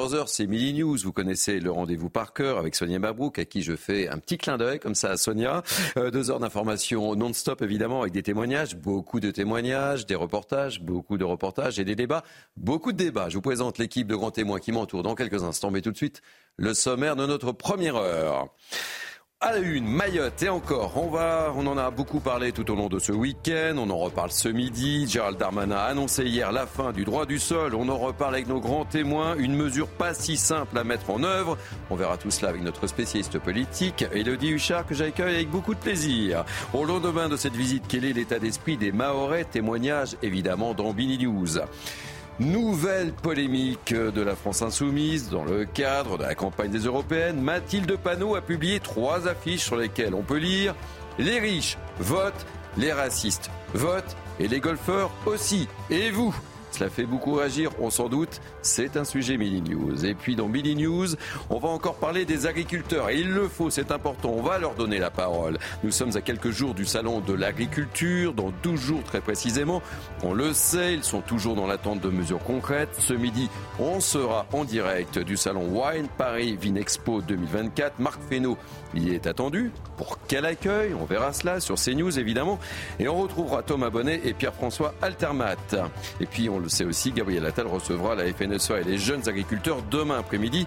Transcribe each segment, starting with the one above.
14h, c'est Mini News. Vous connaissez le rendez-vous par cœur avec Sonia Mabrouk, à qui je fais un petit clin d'œil comme ça à Sonia. Euh, deux heures d'information non-stop, évidemment, avec des témoignages, beaucoup de témoignages, des reportages, beaucoup de reportages et des débats, beaucoup de débats. Je vous présente l'équipe de grands témoins qui m'entoure dans quelques instants, mais tout de suite, le sommaire de notre première heure. À la une, Mayotte et encore, on va, on en a beaucoup parlé tout au long de ce week-end, on en reparle ce midi. Gérald Darmanin a annoncé hier la fin du droit du sol, on en reparle avec nos grands témoins, une mesure pas si simple à mettre en œuvre. On verra tout cela avec notre spécialiste politique, Elodie Huchard, que j'accueille avec beaucoup de plaisir. Au lendemain de cette visite, quel est l'état d'esprit des Mahorais Témoignage évidemment dans Bini News. Nouvelle polémique de la France insoumise dans le cadre de la campagne des européennes. Mathilde Panot a publié trois affiches sur lesquelles on peut lire Les riches votent, les racistes votent et les golfeurs aussi. Et vous? Cela fait beaucoup réagir, on s'en doute. C'est un sujet Mini News. Et puis dans Mini News, on va encore parler des agriculteurs. Et il le faut, c'est important. On va leur donner la parole. Nous sommes à quelques jours du salon de l'agriculture, dans 12 jours très précisément. On le sait, ils sont toujours dans l'attente de mesures concrètes. Ce midi, on sera en direct du salon Wine Paris Vinexpo 2024. Marc Fesneau y est attendu. Pour quel accueil? On verra cela sur CNews évidemment. Et on retrouvera Thomas Bonnet et Pierre-François Altermat. Et puis on le sait aussi, Gabriel Attal recevra la FNSEA et les jeunes agriculteurs demain après-midi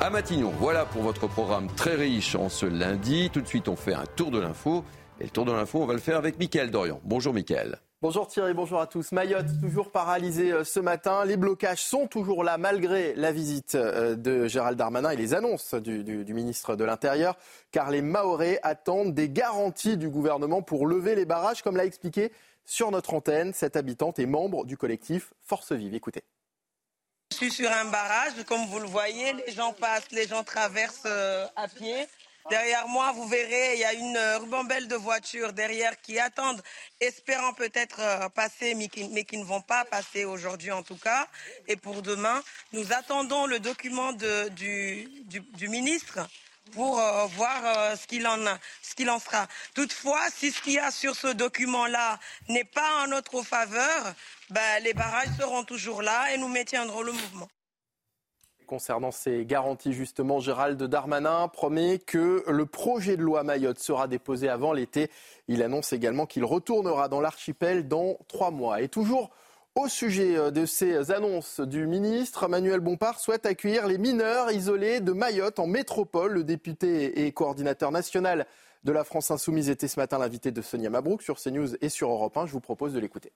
à Matignon. Voilà pour votre programme très riche en ce lundi. Tout de suite, on fait un tour de l'info. Et le tour de l'info, on va le faire avec Mickaël Dorian. Bonjour Mickaël. Bonjour Thierry, bonjour à tous. Mayotte, toujours paralysée euh, ce matin. Les blocages sont toujours là malgré la visite euh, de Gérald Darmanin et les annonces du, ministre de l'Intérieur, car les Mahorais attendent des garanties du gouvernement pour lever les barrages, comme l'a expliqué sur notre antenne cette habitante et membre du collectif Force Vive. Écoutez. Je suis sur un barrage, comme vous le voyez, les gens passent, les gens traversent euh, à pied. Derrière moi, vous verrez, il y a une euh, ribambelle de voitures derrière qui attendent, espérant peut-être euh, passer, mais qui, ne vont pas passer aujourd'hui en tout cas. Et pour demain, nous attendons le document du ministre pour euh, voir euh, ce qu'il en ce qu'il en sera. Toutefois, si ce qu'il y a sur ce document-là n'est pas en notre faveur, ben, les barrages seront toujours là et nous maintiendrons le mouvement. Concernant ces garanties, justement, Gérald Darmanin promet que le projet de loi Mayotte sera déposé avant l'été. Il annonce également qu'il retournera dans l'archipel dans trois mois. Et toujours au sujet euh, de ces annonces du ministre, Manuel Bompard souhaite accueillir les mineurs isolés de Mayotte en métropole. Le député et coordinateur national de la France Insoumise était ce matin l'invité de Sonia Mabrouk sur CNews et sur Europe 1. Je vous propose de l'écouter.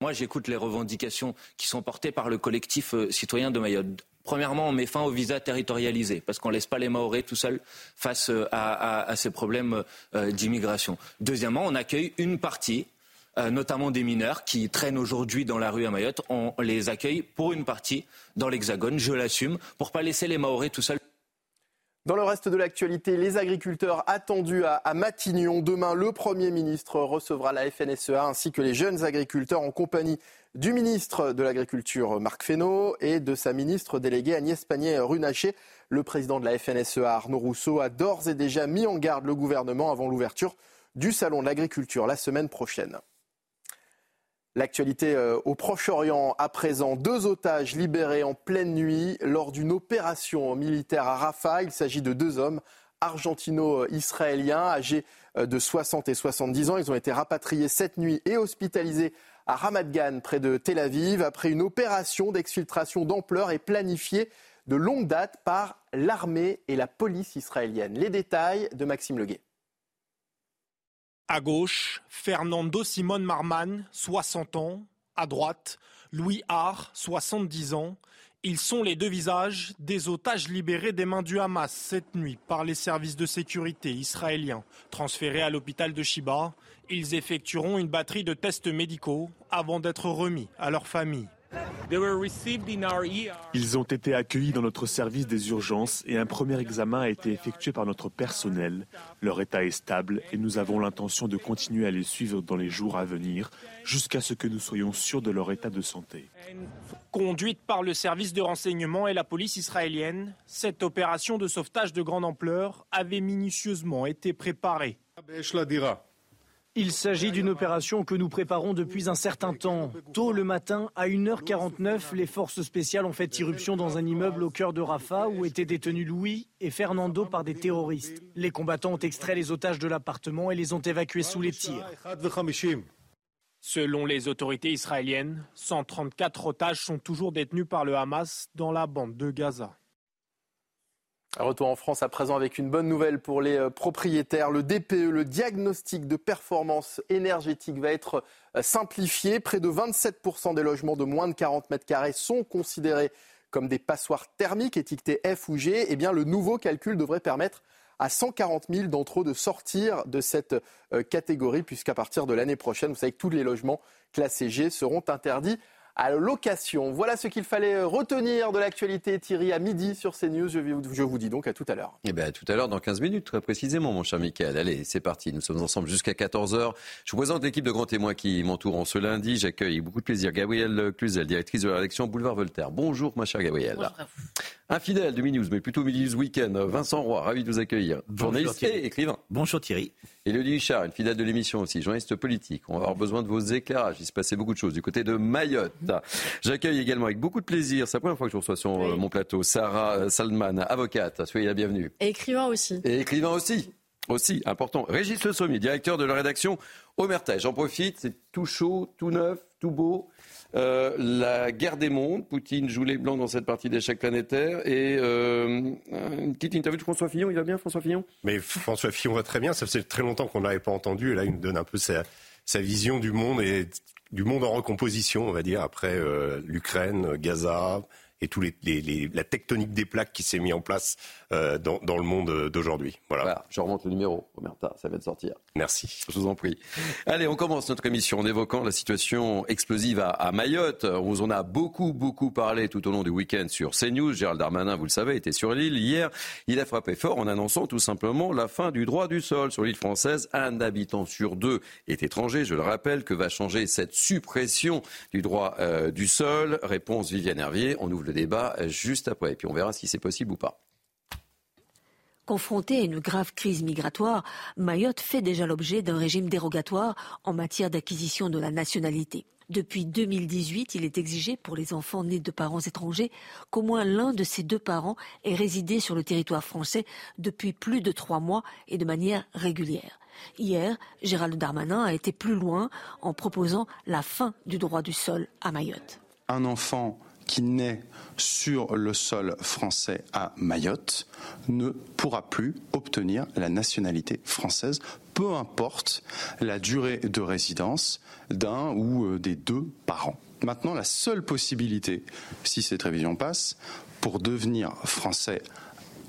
Moi, j'écoute les revendications qui sont portées par le collectif euh, citoyen de Mayotte. Premièrement, on met fin au visa territorialisé parce qu'on ne laisse pas les Mahorais tout seuls face euh, à, ces problèmes d'immigration. Deuxièmement, on accueille une partie, euh, notamment des mineurs qui traînent aujourd'hui dans la rue à Mayotte. On les accueille pour une partie dans l'Hexagone, je l'assume, pour pas laisser les Mahorais tout seuls. Dans le reste de l'actualité, les agriculteurs attendus à, à Matignon. Demain, le Premier ministre recevra la FNSEA ainsi que les jeunes agriculteurs en compagnie du ministre de l'Agriculture Marc Fesneau et de sa ministre déléguée Agnès Pannier-Runacher. Le président de la FNSEA Arnaud Rousseau a d'ores et déjà mis en garde le gouvernement avant l'ouverture du Salon de l'agriculture la semaine prochaine. L'actualité euh, au Proche-Orient à présent. Deux otages libérés en pleine nuit lors d'une opération militaire à Rafah. Il s'agit de deux hommes argentino-israéliens âgés euh, de 60 et 70 ans. Ils ont été rapatriés cette nuit et hospitalisés à Ramat Gan, près de Tel Aviv, après une opération d'exfiltration d'ampleur et planifiée de longue date par l'armée et la police israélienne. Les détails de Maxime Leguet. À gauche, Fernando Simon Marman, 60 ans. À droite, Louis Har, 70 ans. Ils sont les deux visages des otages libérés des mains du Hamas cette nuit par les services de sécurité israéliens. Transférés à l'hôpital de Shiba, ils effectueront une batterie de tests médicaux avant d'être remis à leur famille. Ils ont été accueillis dans notre service des urgences et un premier examen a été effectué par notre personnel. Leur état est stable et nous avons l'intention de continuer à les suivre dans les jours à venir jusqu'à ce que nous soyons sûrs de leur état de santé. Conduite par le service de renseignement et la police israélienne, cette opération de sauvetage de grande ampleur avait minutieusement été préparée. Il s'agit d'une opération que nous préparons depuis un certain temps. Tôt le matin, à 1h49, les forces spéciales ont fait irruption dans un immeuble au cœur de Rafah où étaient détenus Louis et Fernando par des terroristes. Les combattants ont extrait les otages de l'appartement et les ont évacués sous les tirs. Selon les autorités israéliennes, 134 otages sont toujours détenus par le Hamas dans la bande de Gaza. Retour en France à présent avec une bonne nouvelle pour les euh, propriétaires. Le DPE, le diagnostic de performance énergétique, va être euh, simplifié. Près de 27% des logements de moins de 40 mètres carrés sont considérés comme des passoires thermiques étiquetées F ou G. Eh bien, le nouveau calcul devrait permettre à 140 000 d'entre eux de sortir de cette euh, catégorie, puisqu'à partir de l'année prochaine, vous savez que tous les logements classés G seront interdits à location. Voilà ce qu'il fallait retenir de l'actualité, Thierry, à midi sur CNews. Je, je vous dis donc à tout à l'heure. Eh bien, à tout à l'heure, dans 15 minutes, très précisément, mon cher Michael. Allez, c'est parti. Nous sommes ensemble jusqu'à 14h. Je vous présente l'équipe de grands témoins qui m'entourent en ce lundi. J'accueille beaucoup de plaisir Gabrielle Cluzel, directrice de la rédaction Boulevard Voltaire. Bonjour, ma chère Gabrielle. Bonjour Un fidèle de Minus, mais plutôt Minus Weekend, Vincent Roy, ravi de vous accueillir. Journaliste et écrivain. Bonjour Thierry. Elodie Huchard, une fidèle de l'émission aussi, journaliste politique. On va avoir besoin de vos éclairages. Il se passait beaucoup de choses du côté de Mayotte. J'accueille également avec beaucoup de plaisir, c'est la première fois que je reçois sur euh, mon plateau, Sarah euh, Salman, avocate. Soyez la bienvenue. Et écrivain aussi. Et écrivain aussi. Aussi, important. Régis Le Sommier, directeur de la rédaction Omerta. J'en profite, c'est tout chaud, tout neuf, tout beau. Euh, la guerre des mondes, Poutine joue les blancs dans cette partie d'échec planétaire. Et euh, une petite interview de François Fillon, il va bien François Fillon? Mais François Fillon va très bien, ça faisait très longtemps qu'on ne l'avait pas entendu. Et là, il nous donne un peu sa, vision du monde et du monde en recomposition, on va dire, après euh, l'Ukraine, Gaza, et tout les, la tectonique des plaques qui s'est mis en place euh, dans, dans, le monde d'aujourd'hui. Voilà. Je remonte le numéro, Omerta, ça va de sortir. Merci. Je vous en prie. Allez, on commence notre émission en évoquant la situation explosive à, à Mayotte. On vous en a beaucoup, beaucoup parlé tout au long du week-end sur CNews. Gérald Darmanin, vous le savez, était sur l'île hier. Il a frappé fort en annonçant tout simplement la fin du droit du sol sur l'île française. Un habitant sur deux est étranger. Je le rappelle, que va changer cette suppression du droit euh, du sol Réponse Viviane Hervier. On ouvre le débat juste après. Et puis on verra si c'est possible ou pas. Confronté à une grave crise migratoire, Mayotte fait déjà l'objet d'un régime dérogatoire en matière d'acquisition de la nationalité. Depuis 2018, il est exigé pour les enfants nés de parents étrangers qu'au moins l'un de ces deux parents ait résidé sur le territoire français depuis plus de trois mois et de manière régulière. Hier, Gérald Darmanin a été plus loin en proposant la fin du droit du sol à Mayotte. Un enfant qui naît sur le sol français à Mayotte ne pourra plus obtenir la nationalité française, peu importe la durée de résidence d'un ou euh, des deux parents. Maintenant, la seule possibilité, si cette révision passe, pour devenir français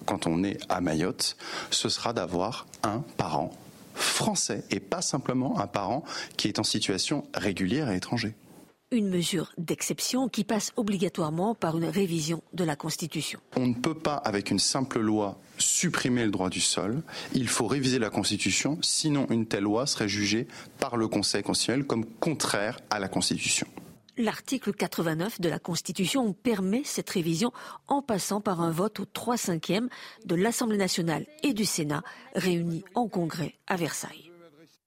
quand on est à Mayotte, ce sera d'avoir un parent français et pas simplement un parent qui est en situation régulière et étranger une mesure d'exception qui passe obligatoirement par une révision de la Constitution. On ne peut pas, avec une simple loi, supprimer le droit du sol. Il faut réviser la Constitution, sinon une telle loi serait jugée par le Conseil constitutionnel comme contraire à la Constitution. L'article 89 de la Constitution permet cette révision en passant par un vote au 3 5e de l'Assemblée nationale et du Sénat réunis en congrès à Versailles.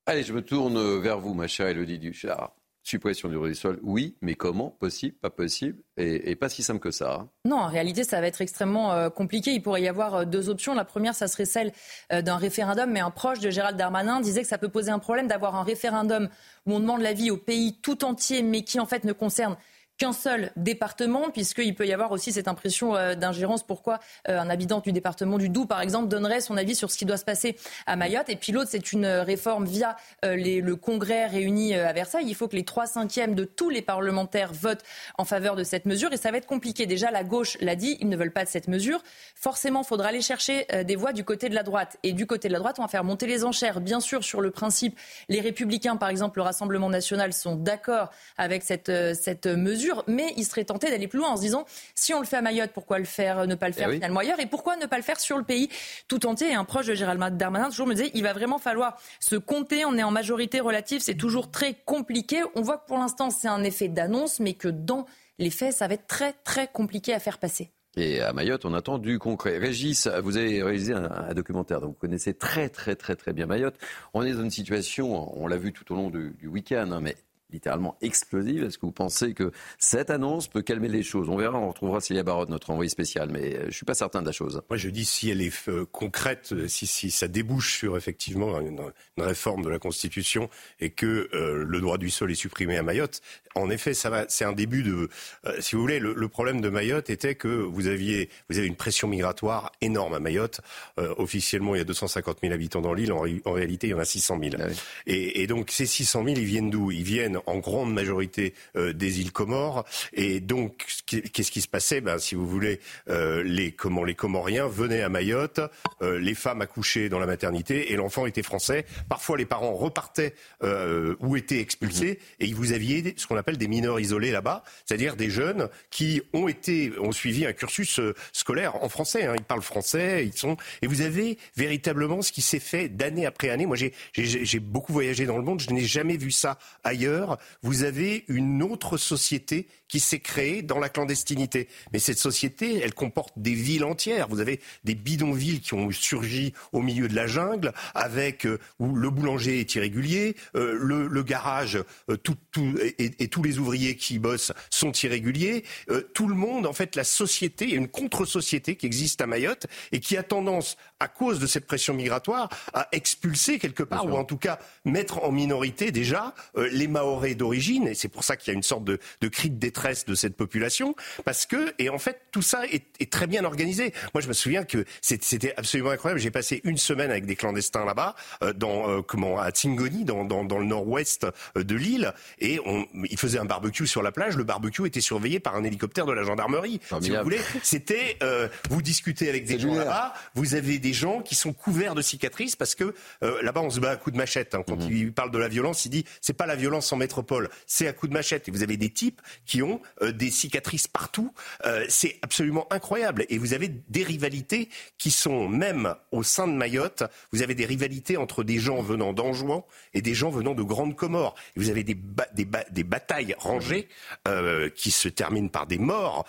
Allez, je me tourne vers vous, ma chère Elodie Duchard. Suppression du droit du sol, oui, mais comment? Possible, pas possible et, pas si simple que ça. Hein. Non, en réalité, ça va être extrêmement euh, compliqué. Il pourrait y avoir euh, deux options. La première, ça serait celle euh, d'un référendum, mais un proche de Gérald Darmanin disait que ça peut poser un problème d'avoir un référendum où on demande l'avis au pays tout entier, mais qui en fait ne concerne qu'un seul département, puisqu'il peut y avoir aussi cette impression euh, d'ingérence. Pourquoi euh, un habitant du département du Doubs, par exemple, donnerait son avis sur ce qui doit se passer à Mayotte? Et puis l'autre, c'est une réforme via euh, le Congrès réuni à Versailles. Il faut que les trois cinquièmes de tous les parlementaires votent en faveur de cette mesure, et ça va être compliqué. Déjà, la gauche l'a dit, ils ne veulent pas de cette mesure. Forcément, il faudra aller chercher des voix du côté de la droite. Et du côté de la droite, on va faire monter les enchères. Bien sûr, sur le principe, les Républicains, par exemple, le Rassemblement national, sont d'accord avec cette mesure mesure, mais il serait tenté d'aller plus loin en se disant si on le fait à Mayotte, pourquoi le faire, ne pas le eh faire finalement ailleurs, et pourquoi ne pas le faire sur le pays? Tout entier. Et un proche de Gérald Darmanin toujours me disait il va vraiment falloir se compter. On est en majorité relative, c'est toujours très compliqué. On voit que pour l'instant c'est un effet d'annonce, mais que dans les faits, ça va être très très compliqué à faire passer. Et à Mayotte, on attend du concret. Régis, vous avez réalisé un, documentaire, donc vous connaissez très très très très bien Mayotte. On est dans une situation, on l'a vu tout au long du, week-end, hein, mais littéralement explosive. Est-ce que vous pensez que cette annonce peut calmer les choses? On verra, on retrouvera Célia Barotte, notre envoyé spécial, mais euh, je ne suis pas certain de la chose. Moi, je dis si elle est euh, concrète, euh, si, si, ça débouche sur effectivement une, réforme de la Constitution et que le droit du sol est supprimé à Mayotte, en effet, ça va, c'est un début de. si vous voulez, le, problème de Mayotte était que vous aviez, vous avez une pression migratoire énorme à Mayotte. officiellement, il y a 250 000 habitants dans l'île. En, réalité, il y en a 600 000. Ah et, et donc, ces 600 000, ils viennent d'où? Ils viennent en grande majorité euh, des îles Comores. Et donc, qu'est-ce qui se passait? Ben, Si vous voulez, euh, les, comment, les Comoriens venaient à Mayotte, euh, les femmes accouchaient dans la maternité et l'enfant était français. Parfois, les parents repartaient ou étaient expulsés mmh. et vous aviez ce qu'on appelle des mineurs isolés là-bas, c'est-à-dire des jeunes qui ont été, ont suivi un cursus scolaire en français. Hein. Ils parlent français, ils sont. Et vous avez véritablement ce qui s'est fait d'année après année. Moi, j'ai beaucoup voyagé dans le monde, je n'ai jamais vu ça ailleurs vous avez une autre société qui s'est créée dans la clandestinité. Mais cette société, elle comporte des villes entières. Vous avez des bidonvilles qui ont surgi au milieu de la jungle, avec euh, où le boulanger est irrégulier, euh, le, garage euh, tout, et, tous les ouvriers qui y bossent sont irréguliers. tout le monde, en fait, la société, il y a une contre-société qui existe à Mayotte et qui a tendance, à cause de cette pression migratoire, à expulser quelque part, ou en tout cas mettre en minorité déjà les Maoris d'origine. Et c'est pour ça qu'il y a une sorte de, de cri de détresse de cette population, parce que, et en fait, tout ça est, est très bien organisé. Moi, je me souviens que c'était absolument incroyable. J'ai passé une semaine avec des clandestins là-bas, euh, dans euh, comment à Tingoni, dans, dans, dans le nord-ouest euh, de l'île, et on, ils faisaient un barbecue sur la plage. Le barbecue était surveillé par un hélicoptère de la gendarmerie. Si vous voulez, c'était vous discutez avec des gens là-bas, vous avez des gens qui sont couverts de cicatrices parce que là-bas on se bat à coups de machette. Hein. Quand mmh. il parle de la violence, il dit c'est pas la violence en métropole, c'est à coups de machette. Et vous avez des types qui ont euh, des cicatrices partout. Euh, c'est absolument incroyable. Et vous avez des rivalités qui sont même au sein de Mayotte. Vous avez des rivalités entre des gens venant d'Anjouan et des gens venant de Grande Comore. Et vous avez des, des, batailles rangées euh, qui se terminent par des morts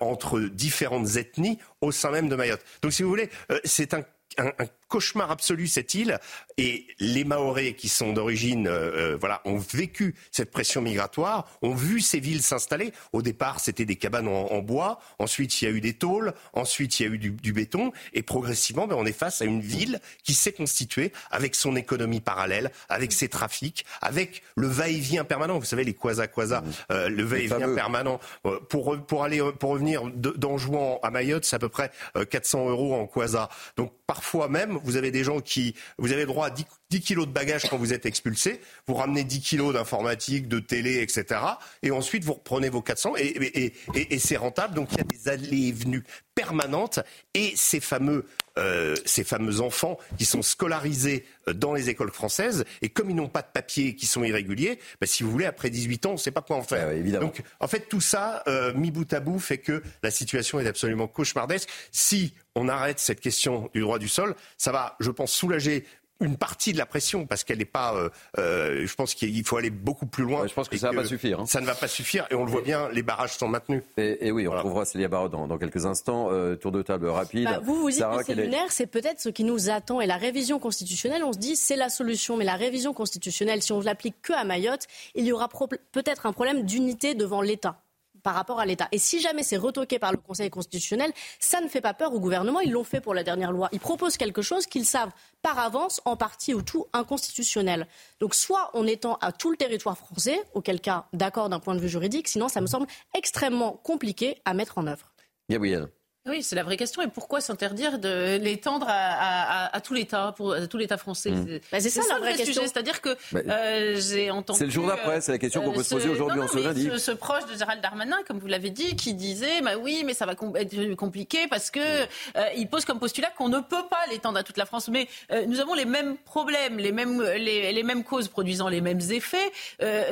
entre différentes ethnies au sein même de Mayotte. Donc si vous voulez, c'est un un, cauchemar absolu cette île et les Maoris qui sont d'origine euh, euh, voilà ont vécu cette pression migratoire, ont vu ces villes s'installer. Au départ, c'était des cabanes en, bois, ensuite il y a eu des tôles, ensuite il y a eu du, béton et progressivement ben, on est face à une ville qui s'est constituée avec son économie parallèle, avec ses trafics, avec le va-et-vient permanent. Vous savez les mmh. euh, le va-et-vient permanent pour pour aller pour revenir d'Anjouan à Mayotte, c'est à peu près 400 euros en quasi. Donc parfois même vous avez des gens qui, vous avez droit à 10, 10 kilos de bagages quand vous êtes expulsé, vous ramenez 10 kilos d'informatique, de télé, etc. Et ensuite, vous reprenez vos 400 et, et, c'est rentable. Donc, il y a des allées et venues permanentes et ces fameux, euh, ces fameux enfants qui sont scolarisés euh, dans les écoles françaises et comme ils n'ont pas de papier qui sont irréguliers, bah, si vous voulez, après 18 ans, on ne sait pas quoi en faire. Donc, en fait, tout ça, euh, mis bout à bout, fait que la situation est absolument cauchemardesque. Si on arrête cette question du droit du sol, ça va, je pense, soulager une partie de la pression parce qu'elle n'est pas. Euh, euh, je pense qu'il faut aller beaucoup plus loin. je pense que ça ne va pas suffire. Hein. Ça ne va pas suffire et on le voit bien, les barrages sont maintenus. Et, oui, on trouvera Célia Barraud dans, quelques instants. Euh, tour de table rapide. Bah, vous vous dites que c'est lunaire, c'est peut-être ce qui nous attend. Et la révision constitutionnelle, on se dit c'est la solution. Mais la révision constitutionnelle, si on ne l'applique que à Mayotte, il y aura peut-être un problème d'unité devant l'État par rapport à l'État. Et si jamais c'est retoqué par le Conseil constitutionnel, ça ne fait pas peur au gouvernement. Ils l'ont fait pour la dernière loi. Ils proposent quelque chose qu'ils savent par avance, en partie ou tout, inconstitutionnel. Donc soit on étend à tout le territoire français, auquel cas d'accord d'un point de vue juridique, sinon ça me semble extrêmement compliqué à mettre en œuvre. Gabriel. Oui, c'est la vraie question. Et pourquoi s'interdire de l'étendre à, tout l'État, pour tout l'État français mmh. bah, C'est ça, la vraie question. C'est-à-dire que bah, euh, j'ai entendu. C'est le jour d'après. C'est la question qu'on peut se poser euh, aujourd'hui en ce lundi. Ce, proche de Gérald Darmanin, comme vous l'avez dit, qui disait, bah oui, mais ça va être compliqué parce que euh, il pose comme postulat qu'on ne peut pas l'étendre à toute la France. Mais nous avons les mêmes problèmes, les mêmes, les, mêmes causes produisant les mêmes effets.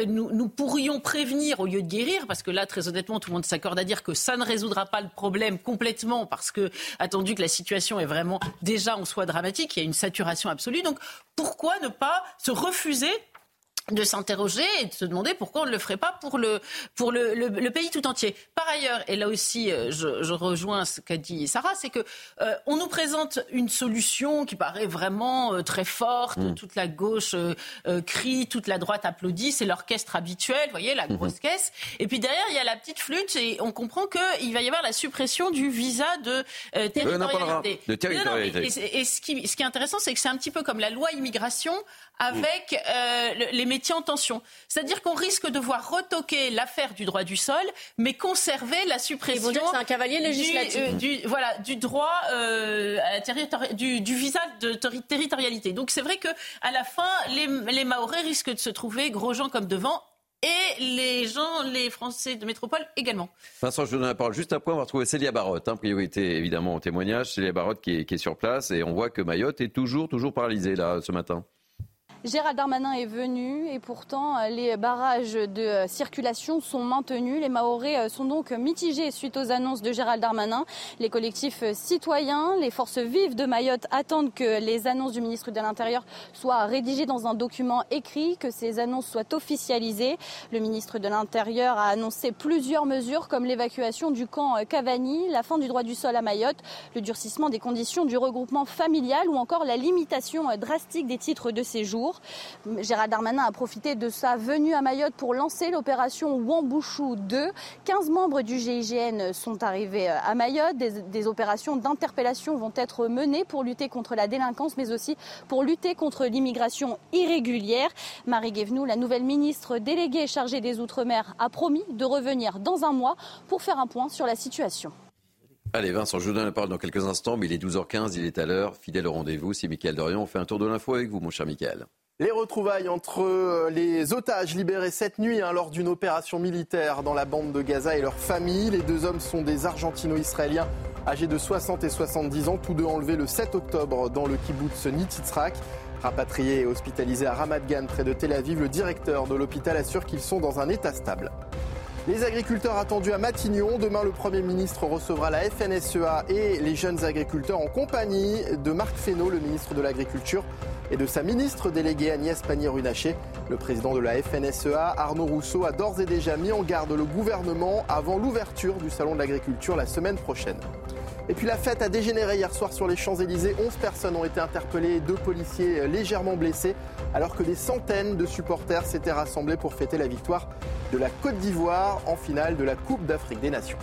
Nous, nous pourrions prévenir au lieu de guérir, parce que là, très honnêtement, tout le monde s'accorde à dire que ça ne résoudra pas le problème complètement parce que, attendu que la situation est vraiment déjà en soi dramatique, il y a une saturation absolue. Donc, pourquoi ne pas se refuser de s'interroger et de se demander pourquoi on ne le ferait pas pour le, pour le, le, pays tout entier. Par ailleurs, et là aussi euh, je, je rejoins ce qu'a dit Sarah, c'est que euh, on nous présente une solution qui paraît vraiment euh, très forte. Mm. Toute la gauche crie, toute la droite applaudit, c'est l'orchestre habituel, vous voyez, la grosse mm-hmm. caisse. Et puis derrière, il y a la petite flûte et on comprend qu'il va y avoir la suppression du visa de territorialité. de territorialité. et, ce, qui, ce qui est intéressant, c'est que c'est un petit peu comme la loi immigration avec euh, les métiers en tension. C'est-à-dire qu'on risque de voir retoquer l'affaire du droit du sol, mais conserver la suppression. c'est un cavalier législatif. Euh, du, voilà, du droit euh, du, du, visa de territorialité. Donc c'est vrai que à la fin, les, les Maorais risquent de se trouver gros gens comme devant et les gens, les Français de métropole également. Vincent, je vous donne la parole. Juste après, on va retrouver Célia Barotte, hein, priorité évidemment au témoignage. Célia Barotte qui est, qui est, sur place et on voit que Mayotte est toujours, toujours paralysée là ce matin. Gérald Darmanin est venu et pourtant euh, les barrages de euh, circulation sont maintenus. Les Mahorais euh, sont donc mitigés suite aux annonces de Gérald Darmanin. Les collectifs citoyens, les forces vives de Mayotte attendent que les annonces du ministre de l'Intérieur soient rédigées dans un document écrit, que ces annonces soient officialisées. Le ministre de l'Intérieur a annoncé plusieurs mesures comme l'évacuation du camp Cavani, la fin du droit du sol à Mayotte, le durcissement des conditions du regroupement familial ou encore la limitation drastique des titres de séjour. Gérald Darmanin a profité de sa venue à Mayotte pour lancer l'opération Wambouchou 2. 15 membres du GIGN sont arrivés euh, à Mayotte. Des, opérations d'interpellation vont être menées pour lutter contre la délinquance, mais aussi pour lutter contre l'immigration irrégulière. Marie Guévenoux, la nouvelle ministre déléguée chargée des Outre-mer, a promis de revenir dans un mois pour faire un point sur la situation. Allez Vincent, je vous donne la parole dans quelques instants, mais il est 12h15, il est à l'heure, fidèle au rendez-vous, c'est Mickaël Dorian, on fait un tour de l'info avec vous mon cher Mickaël. Les retrouvailles entre euh, les otages libérés cette nuit hein, lors d'une opération militaire dans la bande de Gaza et leurs familles. Les deux hommes sont des argentino-israéliens âgés de 60 et 70 ans, tous deux enlevés le 7 octobre dans le kibbutz Nititzrak. Rapatriés et hospitalisés à Ramat Gan près de Tel Aviv, le directeur de l'hôpital assure qu'ils sont dans un état stable. Les agriculteurs attendus à Matignon. Demain, le Premier ministre recevra la FNSEA et les jeunes agriculteurs en compagnie de Marc Fesneau, le ministre de l'Agriculture et de sa ministre déléguée Agnès Pannier-Runacher. Le président de la FNSEA, Arnaud Rousseau, a d'ores et déjà mis en garde le gouvernement avant l'ouverture du Salon de l'agriculture la semaine prochaine. Et puis la fête a dégénéré hier soir sur les Champs-Élysées. 11 personnes ont été interpellées deux policiers légèrement blessés, alors que des centaines de supporters s'étaient rassemblés pour fêter la victoire de la Côte d'Ivoire en finale de la Coupe d'Afrique des Nations.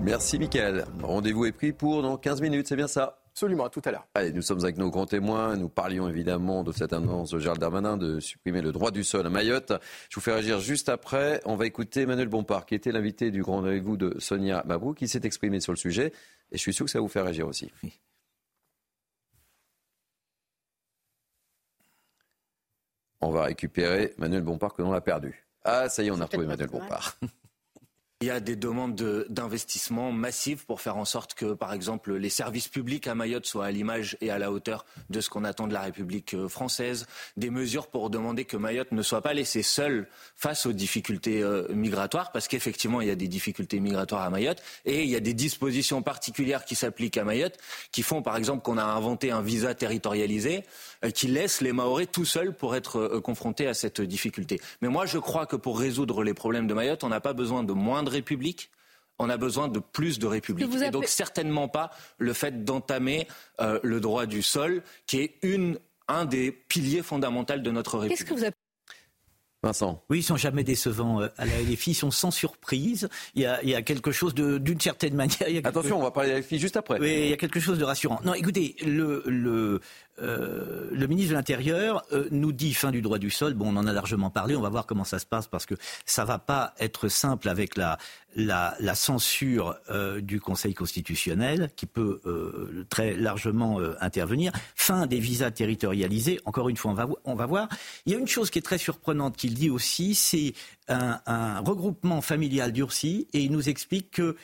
Merci Mickaël. Rendez-vous est pris pour dans 15 minutes, c'est bien ça Absolument, à tout à l'heure. Allez, nous sommes avec nos grands témoins. Nous parlions évidemment de cette annonce de Gérald Darmanin de supprimer le droit du sol à Mayotte. Je vous fais réagir juste après. On va écouter Emmanuel Bompard, qui était l'invité du grand rendez-vous de Sonia Mabou, qui s'est exprimé sur le sujet. Et je suis sûr que ça va vous faire réagir aussi. On va récupérer Emmanuel Bompard que l'on a perdu. Ah, ça y est, on a retrouvé Emmanuel Bompard. Il y a des demandes d'investissement massives pour faire en sorte que, par exemple, les services publics à Mayotte soient à l'image et à la hauteur de ce qu'on attend de la République euh, française. Des mesures pour demander que Mayotte ne soit pas laissée seule face aux difficultés euh, migratoires, parce qu'effectivement, il y a des difficultés migratoires à Mayotte et il y a des dispositions particulières qui s'appliquent à Mayotte, qui font, par exemple, qu'on a inventé un visa territorialisé qui laisse les Maoris tout seuls pour être confrontés à cette difficulté. Mais moi, je crois que pour résoudre les problèmes de Mayotte, on n'a pas besoin de moindre République, on a besoin de plus de République. Et donc certainement pas le fait d'entamer euh, le droit du sol, qui est une, un des piliers fondamentaux de notre République. Que vous Vincent. Oui, ils sont jamais décevants euh, à la LFI, ils sont sans surprise. Il y a, il y a quelque chose d'une certaine manière. Attention, on va parler de la LFI juste après. Oui, il y a quelque chose de rassurant. Non, écoutez, le, le, euh, le ministre de l'Intérieur euh, nous dit fin du droit du sol. Bon, on en a largement parlé. On va voir comment ça se passe parce que ça va pas être simple avec la censure euh, du Conseil constitutionnel qui peut très largement intervenir. Fin des visas territorialisés. Encore une fois, on va, on va voir. Il y a une chose qui est très surprenante qu'il dit aussi, c'est un, regroupement familial durci et il nous explique que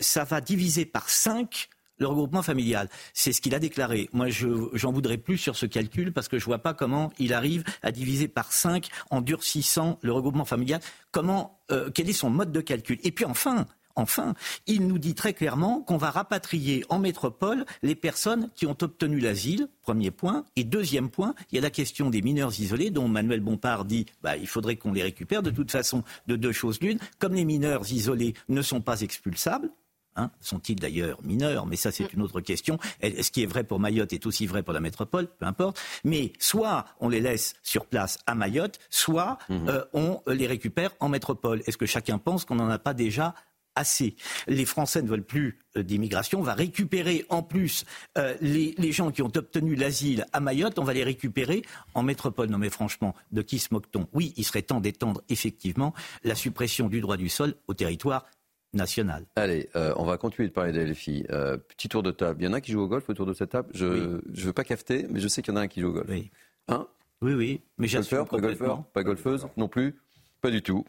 ça va diviser par cinq le regroupement familial. C'est ce qu'il a déclaré. Moi, j'en voudrais plus sur ce calcul parce que je ne vois pas comment il arrive à diviser par 5 en durcissant le regroupement familial. Comment, euh, quel est son mode de calcul? Et puis enfin, Enfin, il nous dit très clairement qu'on va rapatrier en métropole les personnes qui ont obtenu l'asile, premier point. Et deuxième point, il y a la question des mineurs isolés, dont Manuel Bompard dit bah, il faudrait qu'on les récupère. De toute façon, de deux choses l'une, comme les mineurs isolés ne sont pas expulsables, Hein, sont-ils d'ailleurs mineurs? Mais ça, c'est mm. une autre question. Ce qui est vrai pour Mayotte est aussi vrai pour la métropole, peu importe. Mais soit on les laisse sur place à Mayotte, soit mm-hmm. euh, on les récupère en métropole. Est-ce que chacun pense qu'on n'en a pas déjà assez? Les Français ne veulent plus euh, d'immigration. On va récupérer en plus euh, les, les, gens qui ont obtenu l'asile à Mayotte. On va les récupérer en métropole. Non mais franchement, de qui se moque-t-on? Oui, il serait temps d'étendre effectivement la suppression du droit du sol au territoire national. Allez, euh, on va continuer de parler des LFI. Euh, petit tour de table. Il y en a qui jouent au golf autour de cette table. Je ne veux pas cafeter, mais je sais qu'il y en a un qui joue au golf. Oui, hein? Oui, oui. Mais golfeur, pas golfeur, pas golfeuse non plus. Pas du tout.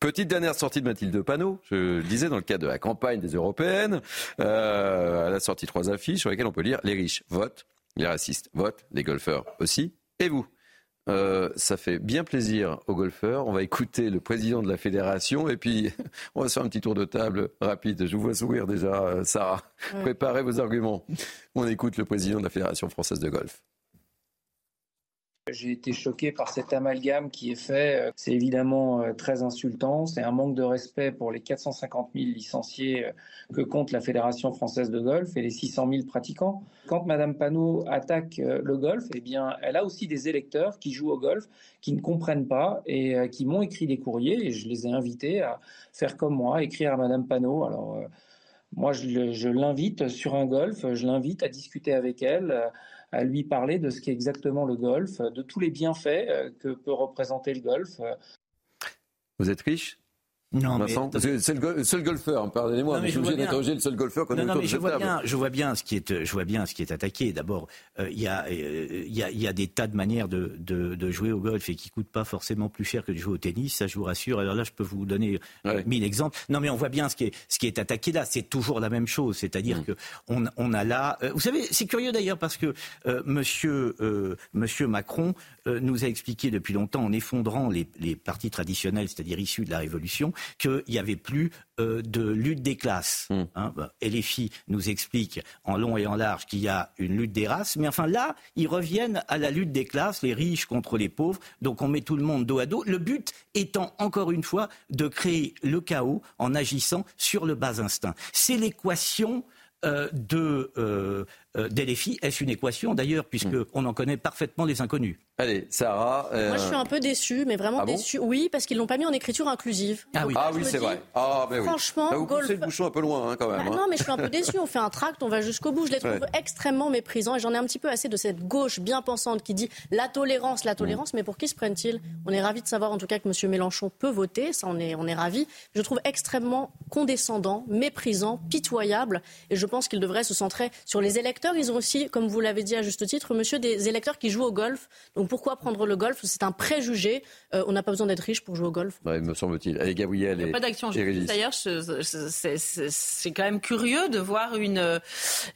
Petite dernière sortie de Mathilde Panot, je le disais dans le cadre de la campagne des européennes. Euh, elle a sorti trois affiches sur lesquelles on peut lire les riches votent, les racistes votent, les golfeurs aussi. Et vous? Euh, ça fait bien plaisir aux golfeurs. On va écouter le président de la fédération et puis on va se faire un petit tour de table rapide. Je vous vois sourire déjà, euh, Sarah. Préparez vos arguments. On écoute le président de la Fédération française de golf. J'ai été choqué par cet amalgame qui est fait. C'est évidemment euh, très insultant. C'est un manque de respect pour les 450 000 licenciés euh, que compte la Fédération française de golf et les 600 000 pratiquants. Quand Madame Panot attaque euh, le golf, eh bien, elle a aussi des électeurs qui jouent au golf, qui ne comprennent pas et qui m'ont écrit des courriers et je les ai invités à faire comme moi, écrire à Madame Panot. Alors, moi, je, l'invite sur un golf, je l'invite à discuter avec elle à lui parler de ce qu'est exactement le golf, de tous les bienfaits euh, que peut représenter le golf. Vous êtes riche? Non, mais... c'est le, seul golfeur. Hein, pardonnez-moi, mais, je suis obligé d'interroger le seul golfeur qu'on a autour de je vois bien, je vois bien ce qui est, je vois bien ce qui est attaqué. D'abord, euh, il y, euh, y, a, y, a, des tas de manières de, de, de, jouer au golf et qui coûtent pas forcément plus cher que de jouer au tennis. Ça, je vous rassure. Alors là, je peux vous donner ouais. mille exemples. Non, mais on voit bien ce qui est, ce qui est attaqué là. C'est toujours la même chose. C'est-à-dire mmh. que on, on, a là. Euh, vous savez, c'est curieux d'ailleurs parce que euh, Monsieur Monsieur Macron nous a expliqué depuis longtemps, en effondrant les, les partis traditionnels, c'est-à-dire issus de la Révolution, qu'il n'y avait plus euh, de lutte des classes. Mm. Hein, bah, et les filles nous expliquent en long et en large qu'il y a une lutte des races. Mais enfin là, ils reviennent à la lutte des classes, les riches contre les pauvres. Donc on met tout le monde dos à dos. Le but étant, encore une fois, de créer le chaos en agissant sur le bas instinct. C'est l'équation euh, de euh, euh, Est-ce une équation d'ailleurs, puisqu'on mm. on en connaît parfaitement les inconnus Allez, Sarah. Euh, Moi, je suis un peu déçu, mais vraiment ah déçu. oui, parce qu'ils l'ont pas mis en écriture inclusive. Ah oui, ah, oui c'est vrai. Ah, ben Franchement, oui. vous golf... le bouchon un peu loin, hein, quand même. Bah, hein. Non, mais je suis un peu déçu. On fait un tract, on va jusqu'au bout. Je les trouve extrêmement méprisants et j'en ai un petit peu assez de cette gauche bien pensante qui dit la tolérance, la tolérance. Mais pour qui se prennent-ils? On est ravis de savoir, en tout cas, que M. Mélenchon peut voter. Ça, on est, on est ravis. Je trouve extrêmement condescendant, méprisant, pitoyable. Et je pense qu'il devrait se centrer sur les électeurs. Ils ont aussi, comme vous l'avez dit à juste titre, monsieur, des électeurs qui jouent au golf. Donc pourquoi prendre le golf? C'est un préjugé. Euh, on n'a pas besoin d'être riche pour jouer au golf. Ouais, me semble-t-il. Allez, Gabriel. Il n'y a pas d'action D'ailleurs, c'est quand même curieux de voir une,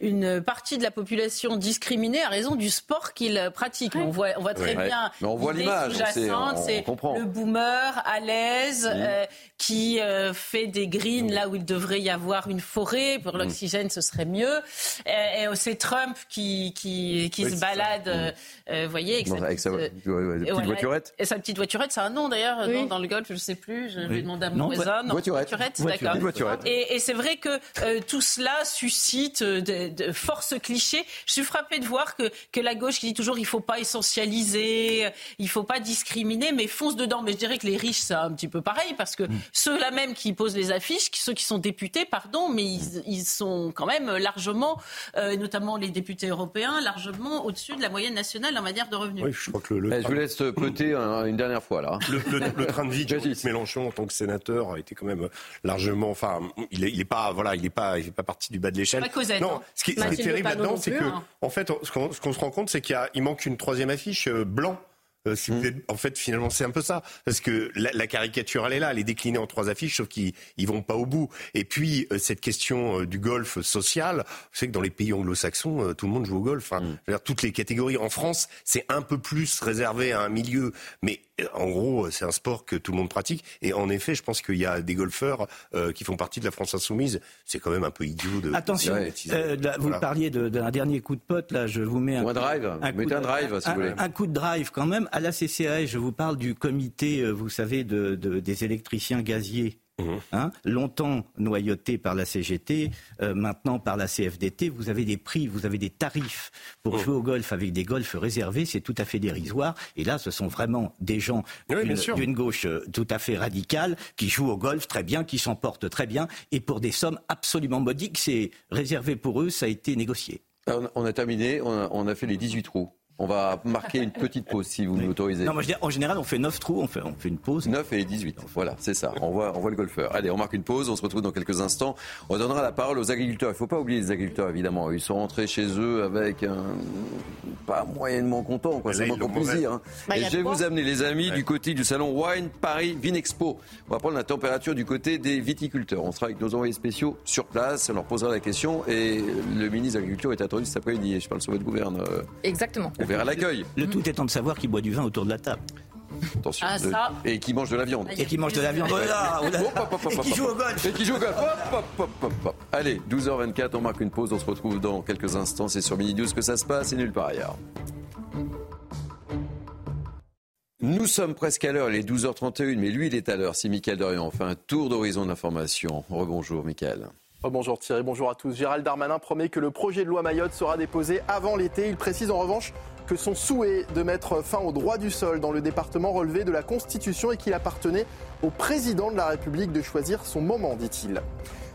une partie de la population discriminée à raison du sport qu'ils pratiquent. On, voit, on voit très bien. Mais on voit l'image. C'est le boomer à l'aise euh, qui euh, fait des greens là où il devrait y avoir une forêt. Pour mm. l'oxygène, ce serait mieux. Et, et c'est Trump qui, qui, qui se balade, euh, euh, voyez, avec, sa, petite, petite voiturette. Et sa petite voiturette, c'est un nom d'ailleurs dans, le golf, je ne sais plus, je vais demander à mon voisin. Voiturette. Voiturette, d'accord. Et, et c'est vrai que euh, tout cela suscite de, de force clichés. Je suis frappée de voir que, que la gauche qui dit toujours il ne faut pas essentialiser, il ne faut pas discriminer, mais fonce dedans. Mais je dirais que les riches, c'est un petit peu pareil, parce que mm. ceux-là même qui posent les affiches, ceux qui sont députés, pardon, mais ils, ils sont quand même largement, notamment notamment les députés européens, largement au-dessus de la moyenne nationale en matière de revenus. Oui, je crois que le, je vous laisse peter une dernière fois là. Le, le- le train de vie de Mélenchon en tant que sénateur a été quand même largement. Enfin, il est, il est pas, voilà, il est pas, il fait pas partie du bas de l'échelle. Non, hein. ce qui, ce qui est terrible là-dedans, c'est que, hein. en fait, ce qu'on, se rend compte, c'est qu'il manque une troisième affiche euh, blanc. Euh, si vous êtes- en fait, finalement, c'est un peu ça, parce que la, la caricature, elle est là, elle est déclinée en trois affiches, sauf qu'ils ils vont pas au bout. Et puis euh, cette question euh, du golf social, vous savez que dans les pays anglo-saxons, euh, tout le monde joue au golf. Hein. Je veux dire, toutes les catégories. En France, c'est un peu plus réservé à un milieu, mais en gros, euh, c'est un sport que tout le monde pratique. Et en effet, je pense qu'il y a des golfeurs euh, qui font partie de la France insoumise. C'est quand même un peu idiot de. Attention, de- euh, là, vous Voilà. parliez de- d'un dernier coup de pote, là, je vous mets un, Ou un drive. coup Mettez de- un drive, si vous voulez. un coup de drive quand même. À la CCAS, je vous parle du comité, euh, vous savez, de, de- des électriciens gaziers. Mhm. Hein, longtemps noyauté par la CGT, euh, maintenant par la CFDT, vous avez des prix, vous avez des tarifs pour Mhm. jouer au golf avec des golfs réservés, c'est tout à fait dérisoire. Et là, ce sont vraiment des gens Oui, d'une- gauche euh, tout à fait radicale qui jouent au golf très bien, qui s'en portent très bien, et pour des sommes absolument modiques, c'est réservé pour eux, ça a été négocié. Ah, On a, on a terminé, on a, on a fait les 18 trous. On va marquer une petite pause si vous. Non, moi, je dis, en général, on fait 9 trous, on fait, on fait une pause. 9 et les 18. Voilà, c'est ça. On voit, on voit le golfeur. Allez, on marque une pause. On se retrouve dans quelques instants. On donnera la parole aux agriculteurs. Il ne faut pas oublier les agriculteurs, évidemment. Ils sont rentrés chez eux avec un. pas moyennement content, quoi. C'est moins qu'on puisse dire. hein. Bah, et je vais vous amener, les amis, du côté du salon Wine Paris Vinexpo. On va prendre la température du côté des viticulteurs. On sera avec nos envoyés spéciaux sur place. On leur posera la question. Et le ministre de l'Agriculture est attendu cet après-midi. Je parle sur votre gouverne. euh, Exactement. On verra l'accueil. Le tout étant de savoir qui boit du vin autour de la table. Attention. Ah, ça. Et qui mange de la viande. Et qui mange de la viande. Oh là, oh Et qui joue au golf. Et qui joue au golf. Hop, hop, hop, hop, hop. Allez, 12h24, on marque une pause. On se retrouve dans quelques instants. C'est sur Mini News que ça se passe et nulle part ailleurs. Nous sommes presque à l'heure, il est 12h31, mais lui, il est à l'heure. C'est Mickaël Dorian. On fait un tour d'horizon d'information. Rebonjour, Mickaël. Oh, bonjour Thierry, bonjour à tous. Gérald Darmanin promet que le projet de loi Mayotte sera déposé avant l'été. Il précise en revanche que son souhait de mettre fin au droit du sol dans le département relevait de la Constitution et qu'il appartenait au président de la République de choisir son moment, dit-il.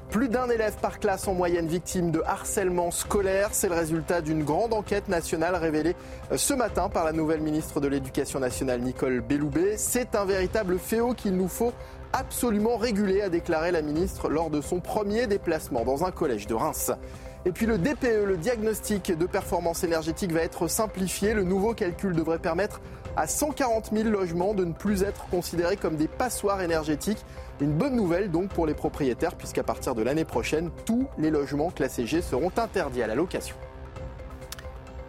Plus d'un élève par classe en moyenne victime de harcèlement scolaire. C'est le résultat d'une grande enquête nationale révélée euh, ce matin par la nouvelle ministre de l'Éducation nationale, Nicole Belloubet. C'est un véritable fléau qu'il nous faut absolument réguler, a déclaré la ministre lors de son premier déplacement dans un collège de Reims. Et puis le DPE, le diagnostic de performance énergétique, va être simplifié. Le nouveau calcul devrait permettre à 140 000 logements de ne plus être considérés comme des passoires énergétiques. Une bonne nouvelle donc pour les propriétaires, puisqu'à partir de l'année prochaine, tous les logements classés G seront interdits à la location.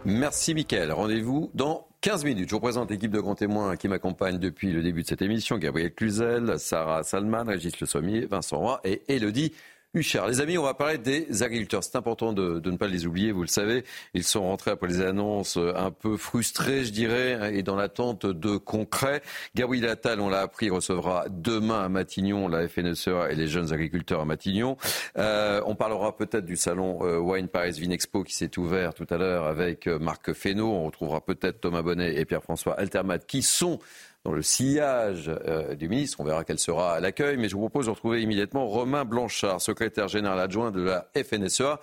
Merci, Mickaël. Rendez-vous dans 15 minutes. Je vous présente l'équipe de grands témoins qui m'accompagne depuis le début de cette émission. Gabriel Cluzel, Sarah Salman, Régis Le Sommier, Vincent Roy et Elodie Huchard. Les amis, on va parler des agriculteurs. C'est important de, ne pas les oublier, vous le savez. Ils sont rentrés après les annonces un peu frustrés, je dirais, et dans l'attente de concret. Gabriel Attal, on l'a appris, recevra demain à Matignon la FNSEA et les jeunes agriculteurs à Matignon. Euh, on parlera peut-être du salon euh, Wine Paris Vinexpo qui s'est ouvert tout à l'heure avec euh, Marc Fesneau. On retrouvera peut-être Thomas Bonnet et Pierre-François Altermat qui sont dans le sillage euh, du ministre. On verra quel sera l'accueil. Mais je vous propose de retrouver immédiatement Romain Blanchard, secrétaire général adjoint de la FNSEA.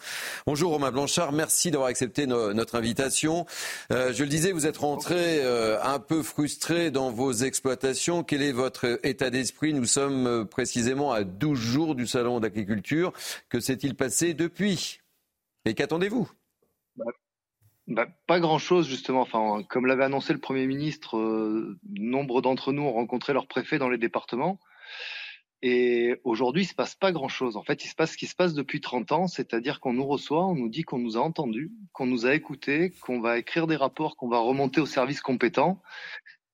Bonjour Romain Blanchard, merci d'avoir accepté no- notre invitation. Euh, je le disais, vous êtes rentré euh, un peu frustré dans vos exploitations. Quel est votre état d'esprit Nous sommes précisément à 12 jours du salon d'agriculture. Que s'est-il passé depuis? Et qu'attendez-vous? Bah, pas grand-chose justement. Enfin, comme l'avait annoncé le Premier ministre, euh, nombre d'entre nous ont rencontré leur préfet dans les départements. Et aujourd'hui, il se passe pas grand-chose. En fait, il se passe ce qui se passe depuis 30 ans, c'est-à-dire qu'on nous reçoit, on nous dit qu'on nous a entendus, qu'on nous a écoutés, qu'on va écrire des rapports, qu'on va remonter aux services compétents.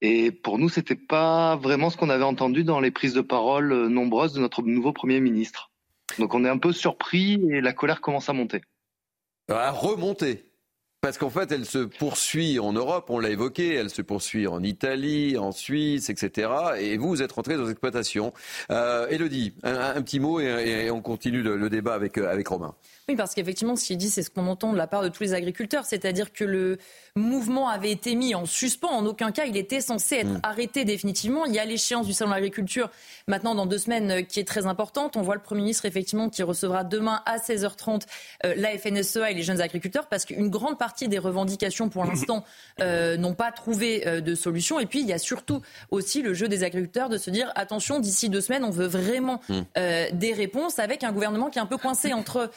Et pour nous, c'était pas vraiment ce qu'on avait entendu dans les prises de parole euh, nombreuses de notre nouveau Premier ministre. Donc on est un peu surpris et la colère commence à monter. À remonter Parce qu'en fait, elle se poursuit en Europe, on l'a évoqué, elle se poursuit en Italie, en Suisse, etc. Et vous, vous êtes rentré dans l'exploitation. Euh, Elodie, un, petit mot et, on continue le, débat avec, euh, avec Romain. Oui, parce qu'effectivement, ce qu'il dit, c'est ce qu'on entend de la part de tous les agriculteurs, c'est-à-dire que le mouvement avait été mis en suspens. En aucun cas, il était censé être mm. arrêté définitivement. Il y a l'échéance du salon de l'agriculture maintenant dans deux semaines euh, qui est très importante. On voit le Premier ministre effectivement qui recevra demain à 16h30 euh, la FNSEA et les jeunes agriculteurs parce qu'une grande partie des revendications pour l'instant euh, n'ont pas trouvé de solution. Et puis il y a surtout aussi le jeu des agriculteurs de se dire attention, d'ici deux semaines, on veut vraiment mm. des réponses avec un gouvernement qui est un peu coincé entre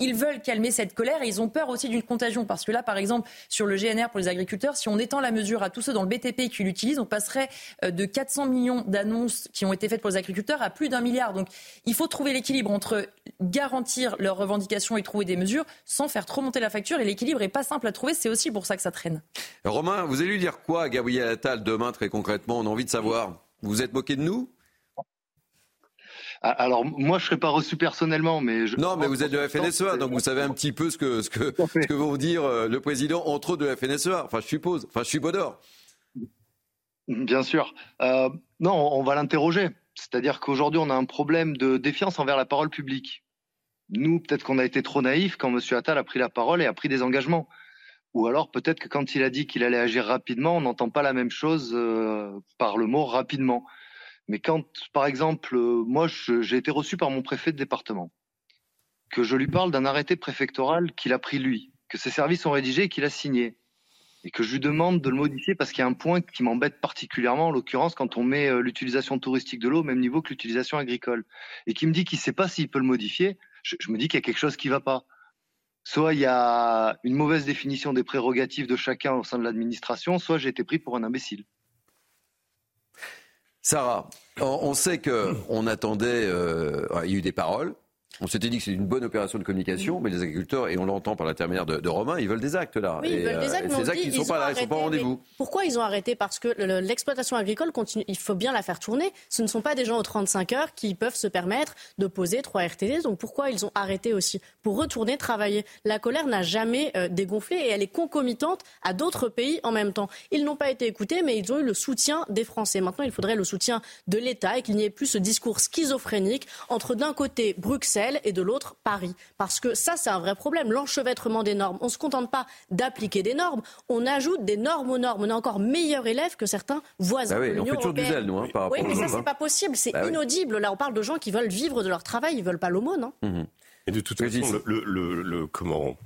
ils veulent calmer cette colère et ils ont peur aussi d'une contagion. Parce que là, par exemple, sur le GNR pour les agriculteurs, si on étend la mesure à tous ceux dans le BTP qui l'utilisent, on passerait euh, de 400 millions d'annonces qui ont été faites pour les agriculteurs à plus d'un milliard. Donc il faut trouver l'équilibre entre garantir leurs revendications et trouver des mesures sans faire trop monter la facture. Et l'équilibre n'est pas simple à trouver. C'est aussi pour ça que ça traîne. Romain, vous allez lui dire quoi à Gabriel Attal demain très concrètement? On a envie de savoir. Vous vous êtes moqué de nous? Alors moi, je serais pas reçu personnellement, mais je non, mais vous êtes de la FNSEA, donc vous savez un petit peu ce que ce que ce que vont dire euh, le président entre autres de la FNSEA. Enfin, je suppose. Enfin, je suis Baudor. Bien sûr. Euh, non, on va l'interroger. C'est-à-dire qu'aujourd'hui, on a un problème de défiance envers la parole publique. Nous, peut-être qu'on a été trop naïfs quand M. Attal a pris la parole et a pris des engagements. Ou alors peut-être que quand il a dit qu'il allait agir rapidement, on n'entend pas la même chose euh, par le mot rapidement. Mais quand, par exemple, euh, moi, j'ai été reçu par mon préfet de département, que je lui parle d'un arrêté préfectoral qu'il a pris lui, que ses services ont rédigé et qu'il a signé, et que je lui demande de le modifier parce qu'il y a un point qui m'embête particulièrement, en l'occurrence, quand on met euh, l'utilisation touristique de l'eau au même niveau que l'utilisation agricole, et qui me dit qu'il ne sait pas s'il peut le modifier, je, je me dis qu'il y a quelque chose qui ne va pas. Soit il y a une mauvaise définition des prérogatives de chacun au sein de l'administration, soit j'ai été pris pour un imbécile. Sarah, on, sait qu'on attendait, euh, il y a eu des paroles, on s'était dit que c'est une bonne opération de communication, mais les agriculteurs, et on l'entend par l'intermédiaire de, de, Romain, ils veulent des actes là. Oui, ils veulent des actes, euh, ces actes, ils ne sont pas là, ils sont pas au rendez-vous. Pourquoi ils ont arrêté? Parce que l'exploitation agricole continue, il faut bien la faire tourner. Ce ne sont pas des gens aux 35 heures qui peuvent se permettre de poser 3 RTD. Donc pourquoi ils ont arrêté aussi? Pour retourner travailler. La colère n'a jamais euh, dégonflé et elle est concomitante à d'autres pays en même temps. Ils n'ont pas été écoutés, mais ils ont eu le soutien des Français. Maintenant, il faudrait le soutien de l'État et qu'il n'y ait plus ce discours schizophrénique entre d'un côté Bruxelles et de l'autre Paris. Parce que ça, c'est un vrai problème. L'enchevêtrement des normes. On ne se contente pas d'appliquer des normes, on ajoute des normes aux normes. On est encore meilleur élève que certains voisins. Bah oui, on fait toujours du zèle, nous, hein, par Oui, mais ça, c'est hein. pas possible. C'est bah inaudible. Là, on parle de gens qui veulent vivre de leur travail, ils veulent pas l'aumône. Hein. Mmh. Et de toute façon, le, le, le, comment,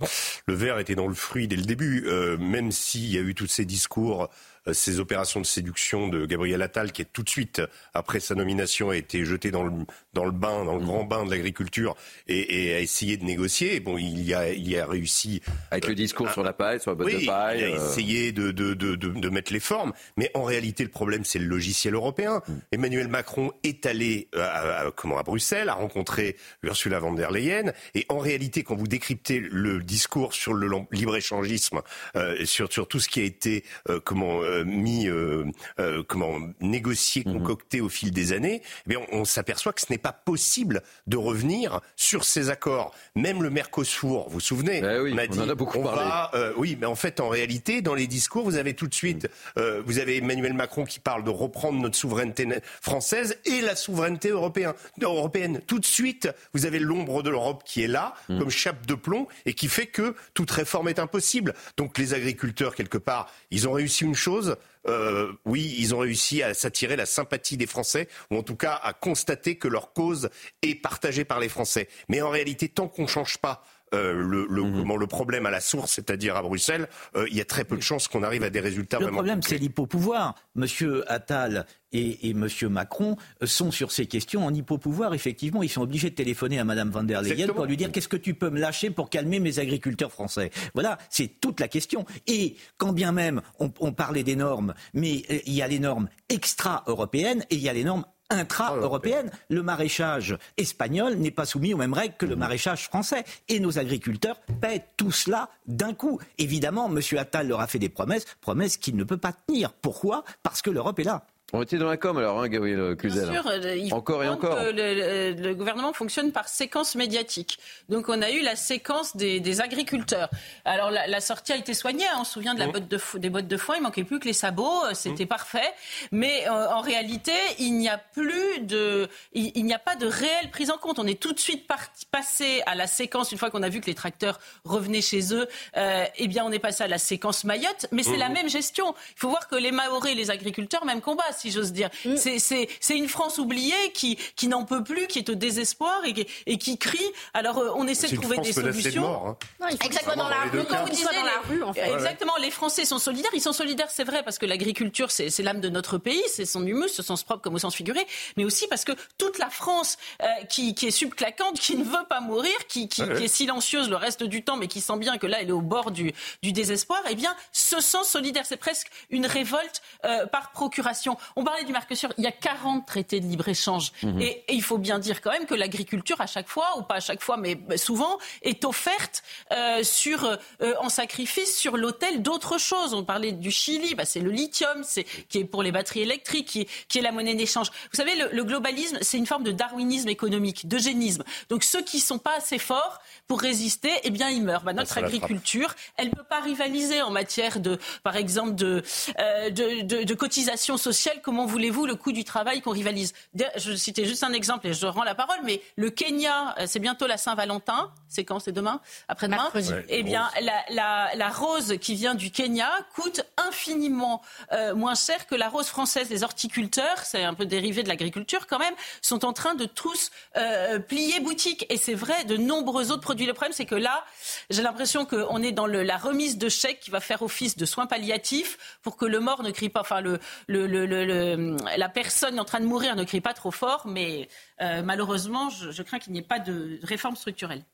le verre était dans le fruit dès le début. Euh, même s'il y a eu tous ces discours euh, ces opérations de séduction de Gabriel Attal, qui est tout de suite, après sa nomination, a été jeté dans le, dans le bain, dans le grand bain de l'agriculture, et, et, a essayé de négocier. Bon, il y a, il y a réussi. Avec le discours sur la paille, sur la botte de paille. Il a euh. essayé de, de, de, de, mettre les formes. Mais en réalité, le problème, c'est le logiciel européen. Mm. Emmanuel Macron est allé euh, à, comment, à Bruxelles, a rencontré Ursula von der Leyen. Et en réalité, quand vous décryptez le discours sur le libre-échangisme, euh, sur, sur tout ce qui a été comment euh, mis, euh, euh, comment négocié, mhm. concocté au fil des années, eh on, s'aperçoit que ce n'est pas possible de revenir sur ces accords. Même le Mercosur, vous vous souvenez, eh oui, on a dit, en a beaucoup parlé. oui, mais en fait, en réalité, dans les discours, vous avez tout de suite, vous avez Emmanuel Macron qui parle de reprendre notre souveraineté française et la souveraineté européenne. européenne. Tout de suite, vous avez l'ombre de l'Europe qui est là, mm. comme chape de plomb, et qui fait que toute réforme est impossible. Donc les agriculteurs, quelque part, ils ont réussi une chose, euh, oui, ils ont réussi à s'attirer la sympathie des Français, ou en tout cas à constater que leur cause est partagée par les Français. Mais en réalité, tant qu'on ne change pas euh, le, le, mhm. le, problème à la source, c'est-à-dire à Bruxelles, euh, il y a très peu de chances qu'on arrive à des résultats le vraiment. Le problème, c'est l'hypopouvoir. Monsieur Attal et, et Monsieur Macron sont sur ces questions en hypopouvoir. Effectivement, ils sont obligés de téléphoner à Madame van der Leyen pour lui dire qu'est-ce que tu peux me lâcher pour calmer mes agriculteurs français? Voilà, c'est toute la question. Et quand bien même on, on parlait des normes, mais euh, il y a les normes extra-européennes et il y a les normes intra-européenne. Le maraîchage espagnol n'est pas soumis aux mêmes règles que le mhm. maraîchage français. Et nos agriculteurs paient tout cela d'un coup. Évidemment, M. Attal leur a fait des promesses, promesses qu'il ne peut pas tenir. Pourquoi? Parce que l'Europe est là. On était dans la com alors, hein, Gabriel Cluzel. Bien sûr, euh, il encore et encore. Que le, le, gouvernement fonctionne par séquence médiatique. Donc on a eu la séquence des, des agriculteurs. Alors la, la, sortie a été soignée. Hein. On se souvient de la botte de, des bottes de foin. Il manquait plus que les sabots. Euh, c'était mmh. parfait. Mais euh, en réalité, il n'y a plus de, il, il n'y a pas de réelle prise en compte. On est tout de suite parti, passé à la séquence une fois qu'on a vu que les tracteurs revenaient chez eux. Euh, eh bien, on est passé à la séquence Mayotte. Mais c'est mmh. la même gestion. Il faut voir que les Maoris, les agriculteurs, même combat si j'ose dire. Mm. C'est une France oubliée qui, qui n'en peut plus, qui est au désespoir et, et qui crie. Alors euh, on essaie de trouver des solutions. Mort, hein. Exactement dans la rue. Quand vous dans la rue, en fait. Exactement. Les Français sont solidaires. Ils sont solidaires, c'est vrai, parce que l'agriculture, c'est l'âme de notre pays, c'est son humus, ce sens propre comme au sens figuré, mais aussi parce que toute la France euh, qui, qui, est subclaquante, qui ne veut pas mourir, qui, qui, qui, est silencieuse le reste du temps, mais qui sent bien que là, elle est au bord du, du désespoir, eh bien, se sent solidaire. C'est presque une révolte euh, par procuration. On parlait du Mercosur, il y a 40 traités de libre-échange. Mhm. Et, il faut bien dire quand même que l'agriculture, à chaque fois, ou pas à chaque fois, mais souvent, est offerte euh, sur, euh, en sacrifice sur l'autel d'autres choses. On parlait du Chili, bah, c'est le lithium, c'est, qui est pour les batteries électriques, qui, qui est la monnaie d'échange. Vous savez, le, le globalisme, c'est une forme de darwinisme économique, d'eugénisme. Donc ceux qui sont pas assez forts pour résister, eh bien, ils meurent. Bah, notre agriculture, elle ne peut pas rivaliser en matière de, par exemple, de, euh, de, de, de cotisation sociale. Comment voulez-vous le coût du travail qu'on rivalise Je citais juste un exemple et je rends la parole, mais le Kenya, euh, c'est bientôt la Saint-Valentin. C'est quand? C'est demain? Après-demain? Eh bien, la, la, la, rose qui vient du Kenya coûte infiniment euh, moins cher que la rose française. Les horticulteurs, c'est un peu dérivé de l'agriculture quand même, sont en train de tous euh, plier boutique. Et c'est vrai de nombreux autres produits. Le problème, c'est que là, j'ai l'impression qu'on est dans le, la remise de chèques qui va faire office de soins palliatifs pour que le mort ne crie pas, enfin le, le, le, la personne en train de mourir ne crie pas trop fort, mais euh, malheureusement, je crains qu'il n'y ait pas de réforme structurelle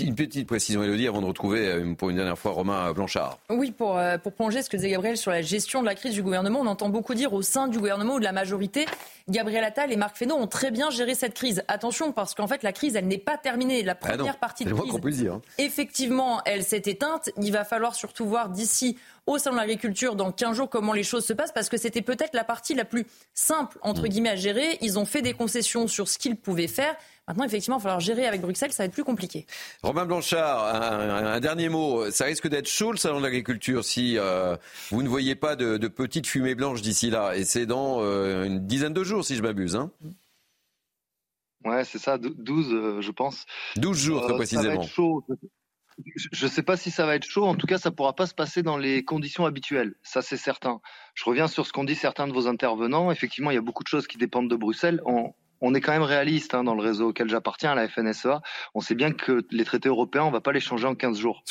une petite précision, Elodie, avant de retrouver euh, pour une dernière fois Romain Blanchard. Oui, pour, euh, pour plonger ce que disait Gabriel sur la gestion de la crise du gouvernement, on entend beaucoup dire au sein du gouvernement ou de la majorité, Gabriel Attal et Marc Fesneau ont très bien géré cette crise. Attention, parce qu'en fait, la crise, elle n'est pas terminée. La ah première partie de crise, peut dire. Hein. effectivement, elle s'est éteinte. Il va falloir surtout voir d'ici au salon de l'agriculture dans 15 jours comment les choses se passent, parce que c'était peut-être la partie la plus simple, entre mmh. guillemets, à gérer. Ils ont fait des concessions sur ce qu'ils pouvaient faire. Maintenant, effectivement, il va falloir gérer avec Bruxelles, ça va être plus compliqué. Romain Blanchard, un, dernier mot. Ça risque d'être chaud le salon de l'agriculture si euh, vous ne voyez pas de, de petites fumées blanches d'ici là. Et c'est dans euh, une dizaine de jours, si je m'abuse. Hein ouais, c'est ça, 12, euh, je pense. 12 jours, très précisément. Ça va être chaud. Je ne sais pas si ça va être chaud. En tout cas, ça ne pourra pas se passer dans les conditions habituelles. Ça, c'est certain. Je reviens sur ce qu'ont dit certains de vos intervenants. Effectivement, il y a beaucoup de choses qui dépendent de Bruxelles. On, on est quand même réaliste hein, dans le réseau auquel j'appartiens, la FNSEA. On sait bien que les traités européens, on va pas les changer en 15 jours.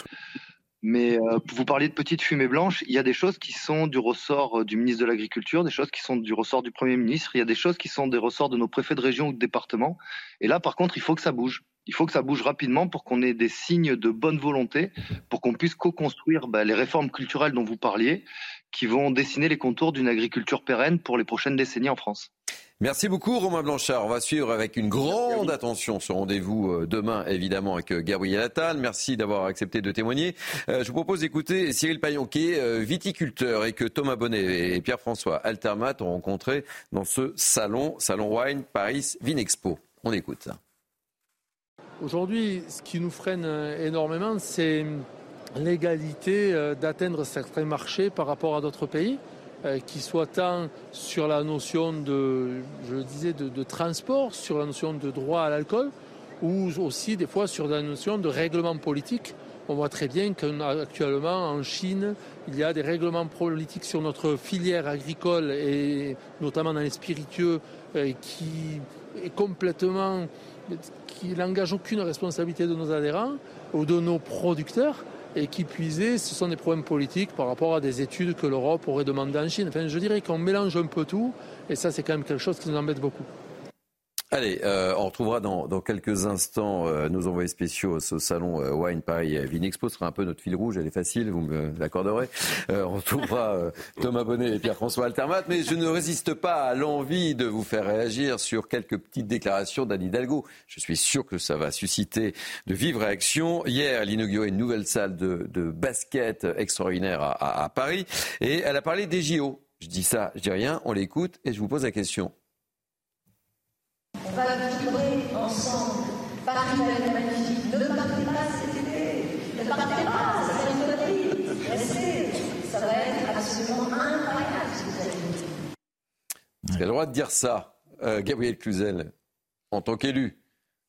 Mais euh, vous parliez de petites fumées blanches, il y a des choses qui sont du ressort euh, du ministre de l'Agriculture, des choses qui sont du ressort du Premier ministre, il y a des choses qui sont des ressorts de nos préfets de région ou de département. Et là, par contre, il faut que ça bouge. Il faut que ça bouge rapidement pour qu'on ait des signes de bonne volonté, pour qu'on puisse co-construire bah, les réformes culturelles dont vous parliez, qui vont dessiner les contours d'une agriculture pérenne pour les prochaines décennies en France. Merci beaucoup Romain Blanchard. On va suivre avec une grande attention ce rendez-vous euh, demain évidemment avec euh, Gabriel Attal. Merci d'avoir accepté de témoigner. Euh, je vous propose d'écouter Cyril Payon qui est viticulteur et que Thomas Bonnet et Pierre-François Altermat ont rencontré dans ce salon, Salon Wine Paris Vinexpo. On écoute. Aujourd'hui, ce qui nous freine énormément, c'est l'égalité d'atteindre certains marchés par rapport à d'autres pays. Euh, qui soit tant sur la notion de, je disais, de, transport, sur la notion de droit à l'alcool, ou aussi des fois sur la notion de règlement politique. On voit très bien qu'actuellement en Chine, il y a des règlements politiques sur notre filière agricole et notamment dans les spiritueux euh, qui est complètement qui n'engage aucune responsabilité de nos adhérents ou de nos producteurs et qui puisait, ce sont des problèmes politiques par rapport à des études que l'Europe aurait demandées en Chine. Enfin, je dirais qu'on mélange un peu tout, et ça, c'est quand même quelque chose qui nous embête beaucoup. Allez, euh, on retrouvera dans, dans quelques instants euh, nos envoyés spéciaux au salon euh, Wine Paris Vinexpo. Ce sera un peu notre fil rouge, elle est facile, vous me l'accorderez. on retrouvera Thomas Bonnet et Pierre-François Altermat. Mais je ne résiste pas à l'envie de vous faire réagir sur quelques petites déclarations d'Anne Hidalgo. Je suis sûr que ça va susciter de vives réactions. Hier, elle inaugurait une nouvelle salle de, de basket extraordinaire à, à, à Paris et elle a parlé des JO Je dis ça, je dis rien, on l'écoute et je vous pose la question. On va vibrer ensemble. Paris va être magnifique. Ne partez pas cet été. Ne partez pas, ça va être une connerie. Restez. Ça va être absolument incroyable ce que vous allez vivre. Vous avez le droit de dire ça, euh, Gabriel Cluzel, en tant qu'élu.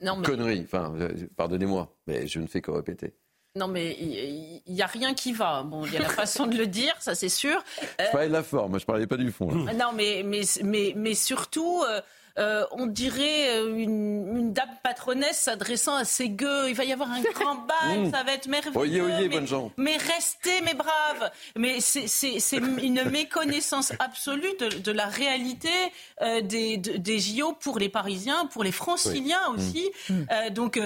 Non, mais- Connerie, enfin, euh, pardonnez-moi, mais je ne fais que répéter. Non, mais il n'y a rien qui va. Bon, il y a la façon de le dire, ça c'est sûr. Euh, Je parlais de la forme, je parlais pas du fond. là. non, mais, mais, mais, mais surtout, euh, euh, on dirait euh, une, une dame patronesse s'adressant à ses gueux. Il va y avoir un grand bal, Mmh. ça va être merveilleux. Oyez, oyez, mais, bonnes gens. mais restez, mes braves. Mais c'est- c'est c'est une méconnaissance absolue de, de la réalité euh, des, de- des JO pour les Parisiens, pour les Franciliens Oui. aussi. Euh, donc.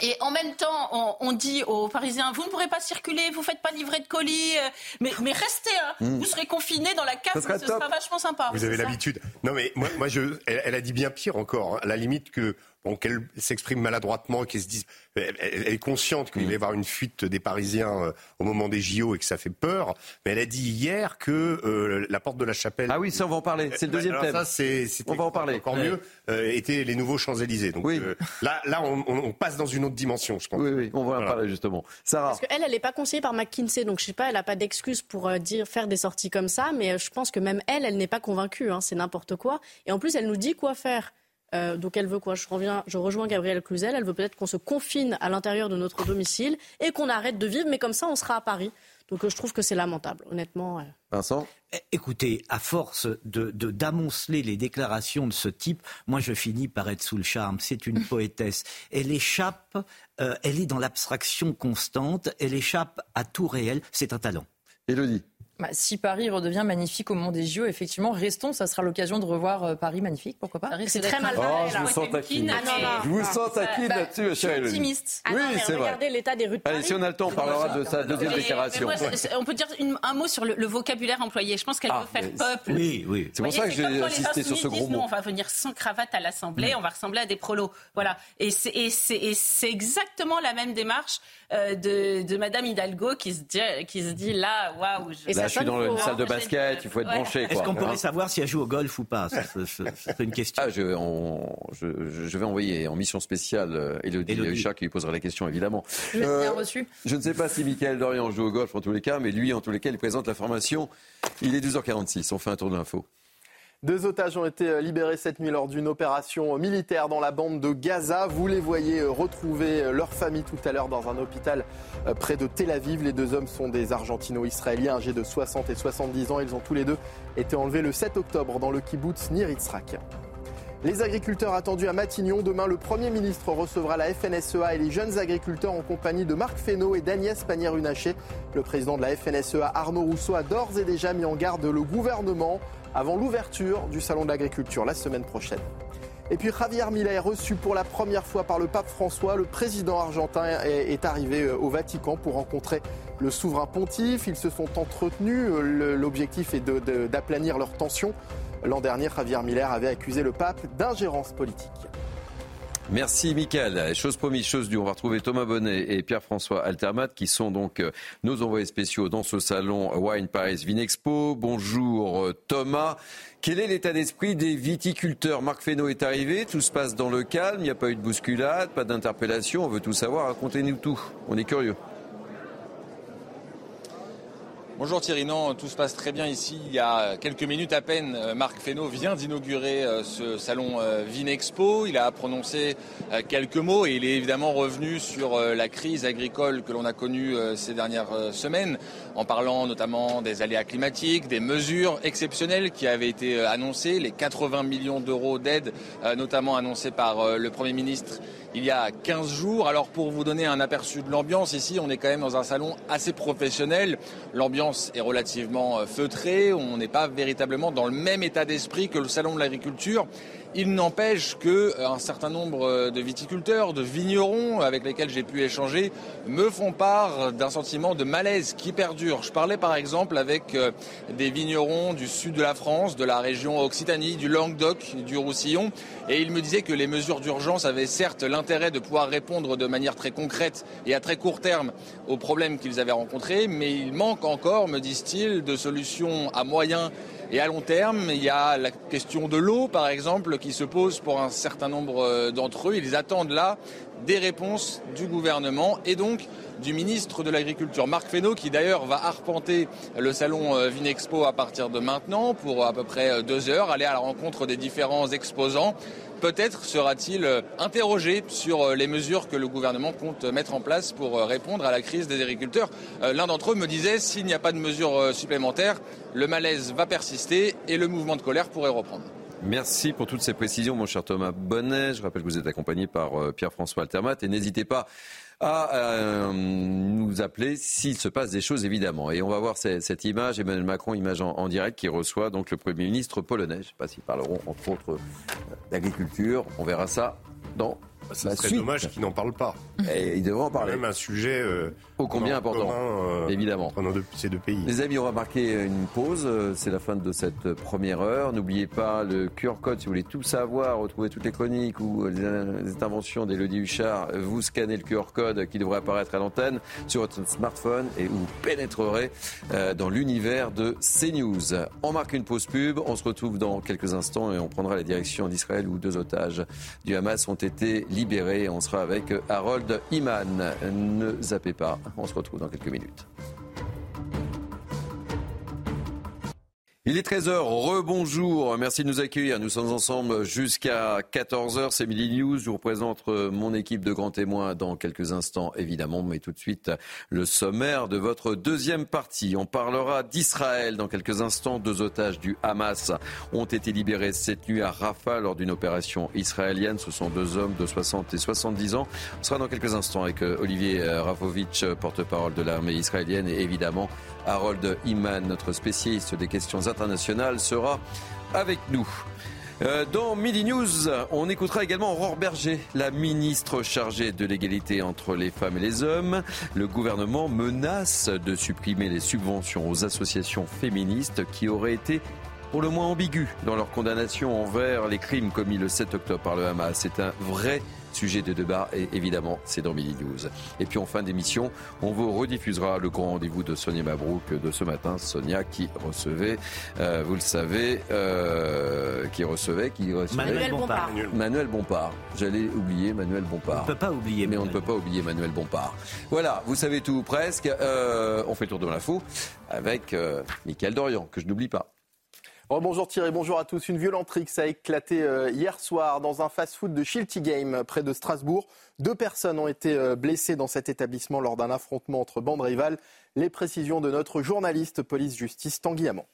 Et en même temps, on, on dit aux Parisiens, vous ne pourrez pas circuler, vous faites pas livrer de colis, euh, mais, mais restez, hein, Mm. vous serez confinés dans la cave, Ça ce sera, vachement sympa. Vous avez l'habitude. Non, mais moi, moi je, elle, elle a dit bien pire encore. hein. À la limite que bon, qu'elle s'exprime maladroitement, qu'elle se dise, elle, elle est consciente qu'il va y avoir une fuite des Parisiens euh, au moment des JO et que ça fait peur. Mais elle a dit hier que euh, la porte de la Chapelle. Ah oui, ça on va en parler. C'est le Euh, deuxième alors thème. Ça, c'est, On va en parler. Encore Ouais. mieux, euh, étaient les nouveaux Champs Élysées. Donc euh, là, là, on, on- on passe dans une autre dimension, je pense. Oui, oui, on va en parler justement. Sarah. Parce qu'elle, elle n'est pas conseillée par McKinsey, donc je sais pas, elle n'a pas d'excuse pour euh, dire faire des sorties comme ça, mais je pense que même elle, elle n'est pas convaincue, hein, c'est n'importe quoi. Et en plus, elle nous dit quoi faire. Euh, donc elle veut quoi? Je, reviens, je rejoins Gabrielle Cluzel, elle veut peut-être qu'on se confine à l'intérieur de notre domicile et qu'on arrête de vivre, mais comme ça, on sera à Paris. Donc euh, je trouve que c'est lamentable, honnêtement. euh. Vincent? Eh, Écoutez, à force de de- d'amonceler les déclarations de ce type, moi je finis par être sous le charme. C'est une poétesse. Elle échappe, euh, elle est dans l'abstraction constante, elle échappe à tout réel. C'est un talent. Élodie. Bah, si Paris redevient magnifique au moment des JO, effectivement, restons, ça sera l'occasion de revoir euh, Paris magnifique, pourquoi pas C'est très mal Oh, je vous sens taquine. Ah, non, non. Je vous sens taquine Bah, là-dessus, ma chère Élodie. optimiste. Ah oui, non, mais c'est vrai. regardez l'état des rues de Allez, si on a le temps, on parlera de sa deuxième déclaration. moi, on peut dire une- un mot sur le, le vocabulaire employé. Je pense qu'elle Ah, veut faire peuple. Oui, oui. C'est pour ça que j'ai insisté sur ce gros mot. Non, on va venir sans cravate à l'Assemblée, on va ressembler à des prolos. Voilà. Et c'est, et c'est, et c'est exactement la même démarche euh, de, de Madame Hidalgo qui se dit, qui se dit là, waouh. Je- suis dans une salle de basket, il faut être branché. Est-ce qu'on pourrait Hein savoir si elle joue au golf ou pas C'est une question. Ah, je, on- je, je- je vais envoyer en mission spéciale euh, Élodie Élodie. Huchard qui lui posera la question évidemment. Je l'ai Euh, bien reçu. Je ne sais pas si Michael Dorian joue au golf en tous les cas, mais lui, en tous les cas, il présente la formation. Il est 12h46, on fait un tour de l'info. Deux otages ont été euh, libérés cette nuit lors d'une opération militaire dans la bande de Gaza. Vous les voyez euh, retrouver euh, leur famille tout à l'heure dans un hôpital près de Tel Aviv. Les deux hommes sont des argentino-israéliens âgés de 60 et 70 ans. Ils ont tous les deux été enlevés le 7 octobre dans le kibbutz Nir Yitzhak. Les agriculteurs attendus à Matignon. Demain, le Premier ministre recevra la FNSEA et les jeunes agriculteurs en compagnie de Marc Fesneau et d'Agnès Pannier-Runacher. Le président de la FNSEA, Arnaud Rousseau, a d'ores et déjà mis en garde le gouvernement avant l'ouverture du Salon de l'agriculture la semaine prochaine. Et puis Javier Milei reçu pour la première fois par le pape François. Le président argentin est arrivé euh, au Vatican pour rencontrer le souverain pontife. Ils se sont entretenus. Euh, L'objectif est d'aplanir leurs tensions. L'an dernier, Javier Milei avait accusé le pape d'ingérence politique. Merci Michael. Chose promise, chose due. On va retrouver Thomas Bonnet et Pierre-François Altermat qui sont donc euh, nos envoyés spéciaux dans ce salon Wine Paris Vinexpo. Bonjour euh, Thomas. Quel est l'état d'esprit des viticulteurs? Marc Fesneau est arrivé, tout se passe dans le calme, il n'y a pas eu de bousculade, pas d'interpellation, on veut tout savoir, racontez-nous tout. On est curieux. Bonjour Thierry, non, tout se passe très bien ici. Il y a quelques minutes à peine, euh, Marc Fesneau vient d'inaugurer euh, ce salon euh, Vinexpo. Il a prononcé quelques mots et il est évidemment revenu sur la crise agricole que l'on a connue ces dernières semaines, en parlant notamment des aléas climatiques, des mesures exceptionnelles qui avaient été annoncées, les 80 millions d'euros d'aide, notamment annoncés par le Premier ministre il y a 15 jours. Alors pour vous donner un aperçu de l'ambiance, ici on est quand même dans un salon assez professionnel. L'ambiance est relativement euh, feutrée, on n'est pas véritablement dans le même état d'esprit que le salon de l'agriculture. Il n'empêche que euh, un certain nombre euh, de viticulteurs, de vignerons avec lesquels j'ai pu échanger me font part d'un sentiment de malaise qui perdure. Je parlais par exemple avec des vignerons du sud de la France, de la région Occitanie, du Languedoc, du Roussillon, et ils me disaient que les mesures d'urgence avaient certes l'intérêt de pouvoir répondre de manière très concrète et à très court terme aux problèmes qu'ils avaient rencontrés, mais il manque encore, me disent-ils, de solutions à moyen et à long terme, il y a la question de l'eau, par exemple, qui se pose pour un certain nombre euh, d'entre eux. Ils attendent là des réponses du gouvernement et donc du ministre de l'Agriculture, Marc Fesneau, qui d'ailleurs va arpenter le salon euh, Vinexpo à partir de maintenant pour à peu près euh, deux heures, aller à la rencontre des différents exposants. Peut-être sera-t-il interrogé sur les mesures que le gouvernement compte mettre en place pour répondre à la crise des agriculteurs. L'un d'entre eux me disait, s'il n'y a pas de mesures supplémentaires, le malaise va persister et le mouvement de colère pourrait reprendre. Merci pour toutes ces précisions, mon cher Thomas Bonnet. Je rappelle que vous êtes accompagné par euh, Pierre-François Altermat et n'hésitez pas à euh, nous appeler s'il se passe des choses, évidemment. Et on va voir cette, image, Emmanuel Macron, image en, direct, qui reçoit donc le Premier ministre polonais. Je ne sais pas s'ils parleront, entre autres, euh, d'agriculture. On verra ça dans bah, ça serait dommage qu'ils n'en parlent pas. Et ils devraient en parler. C'est même un sujet euh, ô combien important, euh, évidemment. Entre ces deux pays. Les amis, on va marquer une pause. C'est la fin de cette première heure. N'oubliez pas le QR code si vous voulez tout savoir, retrouver toutes les chroniques ou les, interventions d'Elodie Huchard. Vous scannez le QR code qui devrait apparaître à l'antenne sur votre smartphone et vous pénétrerez euh, dans l'univers de CNews. On marque une pause pub. On se retrouve dans quelques instants et on prendra la direction d'Israël où deux otages du Hamas ont été libérés libéré. On sera avec Harold Iman. Ne zappez pas. On se retrouve dans quelques minutes. Il est 13h, rebonjour, merci de nous accueillir. Nous sommes ensemble jusqu'à 14h, c'est Midi News. Je vous présente mon équipe de grands témoins dans quelques instants, évidemment, mais tout de suite le sommaire de votre deuxième partie. On parlera d'Israël dans quelques instants. Deux otages du Hamas ont été libérés cette nuit à Rafah lors d'une opération israélienne. Ce sont deux hommes de 60 et 70 ans. On sera dans quelques instants avec euh, Olivier euh, Rafovitch, porte-parole de l'armée israélienne, et évidemment Harold Iman, notre spécialiste des questions internationales, sera avec nous. Euh, dans Midi News, on écoutera également Aurore Berger, la ministre chargée de l'égalité entre les femmes et les hommes. Le gouvernement menace de supprimer les subventions aux associations féministes qui auraient été pour le moins ambiguës dans leur condamnation envers les crimes commis le 7 octobre par le Hamas. C'est un vrai Sujet de débat, et évidemment, c'est dans Midi News. Et puis en fin d'émission, on vous rediffusera le grand rendez-vous de Sonia Mabrouk de ce matin. Sonia qui recevait, euh, vous le savez, euh, qui recevait, qui recevait Manuel Bompard. Manuel Bompard. J'allais oublier Manuel Bompard. On ne peut pas oublier, mais on ne peut pas oublier Manuel Bompard. Voilà, vous savez tout presque. Euh, on fait le tour de l'info avec Michael Dorian, que je n'oublie pas. Bonjour Thierry, bonjour à tous. Une violente rixe a éclaté euh, hier soir dans un fast-food de Shilty Game près de Strasbourg. Deux personnes ont été euh, blessées dans cet établissement lors d'un affrontement entre bandes rivales. Les précisions de notre journaliste police-justice Tanguy Amand.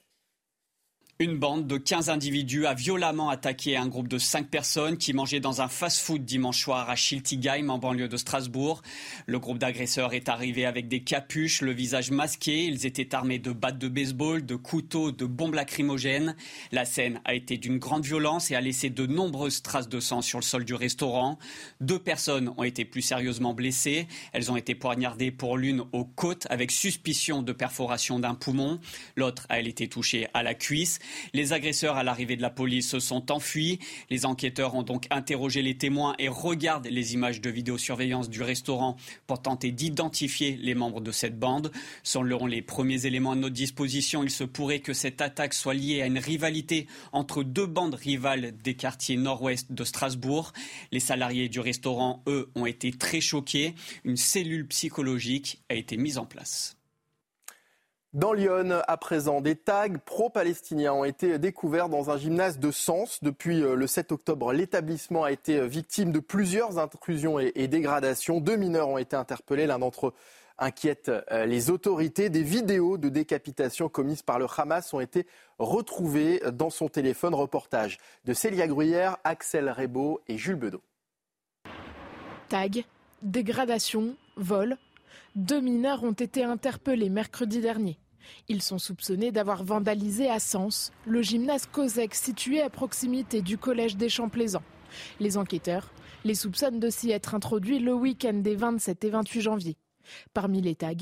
Une bande de 15 individus a violemment attaqué un groupe de 5 personnes qui mangeaient dans un fast-food dimanche soir à Schiltigheim en banlieue de Strasbourg. Le groupe d'agresseurs est arrivé avec des capuches, le visage masqué. Ils étaient armés de battes de baseball, de couteaux, de bombes lacrymogènes. La scène a été d'une grande violence et a laissé de nombreuses traces de sang sur le sol du restaurant. Deux personnes ont été plus sérieusement blessées. Elles ont été poignardées pour l'une aux côtes avec suspicion de perforation d'un poumon. L'autre a été touchée à la cuisse. Les agresseurs à l'arrivée de la police se sont enfuis. Les enquêteurs ont donc interrogé les témoins et regardent les images de vidéosurveillance du restaurant pour tenter d'identifier les membres de cette bande. Selon les premiers éléments à notre disposition, il se pourrait que cette attaque soit liée à une rivalité entre deux bandes rivales des quartiers nord-ouest de Strasbourg. Les salariés du restaurant, eux, ont été très choqués. Une cellule psychologique a été mise en place. Dans Lyon, à présent, des tags pro-palestiniens ont été découverts dans un gymnase de Sens. Depuis euh, le 7 octobre, l'établissement a été euh, victime de plusieurs intrusions et dégradations. Deux mineurs ont été interpellés. L'un d'entre eux inquiète euh, les autorités. Des vidéos de décapitation commises par le Hamas ont été retrouvées dans son téléphone. Reportage de Célia Gruyère, Axel Rebaud et Jules Bedeau. Tag, dégradation, vol. Deux mineurs ont été interpellés mercredi dernier. Ils sont soupçonnés d'avoir vandalisé à Sens le gymnase COSEC situé à proximité du collège des Champs-Plaisants. Les enquêteurs les soupçonnent de s'y être introduits le week-end des 27 et 28 janvier. Parmi les tags,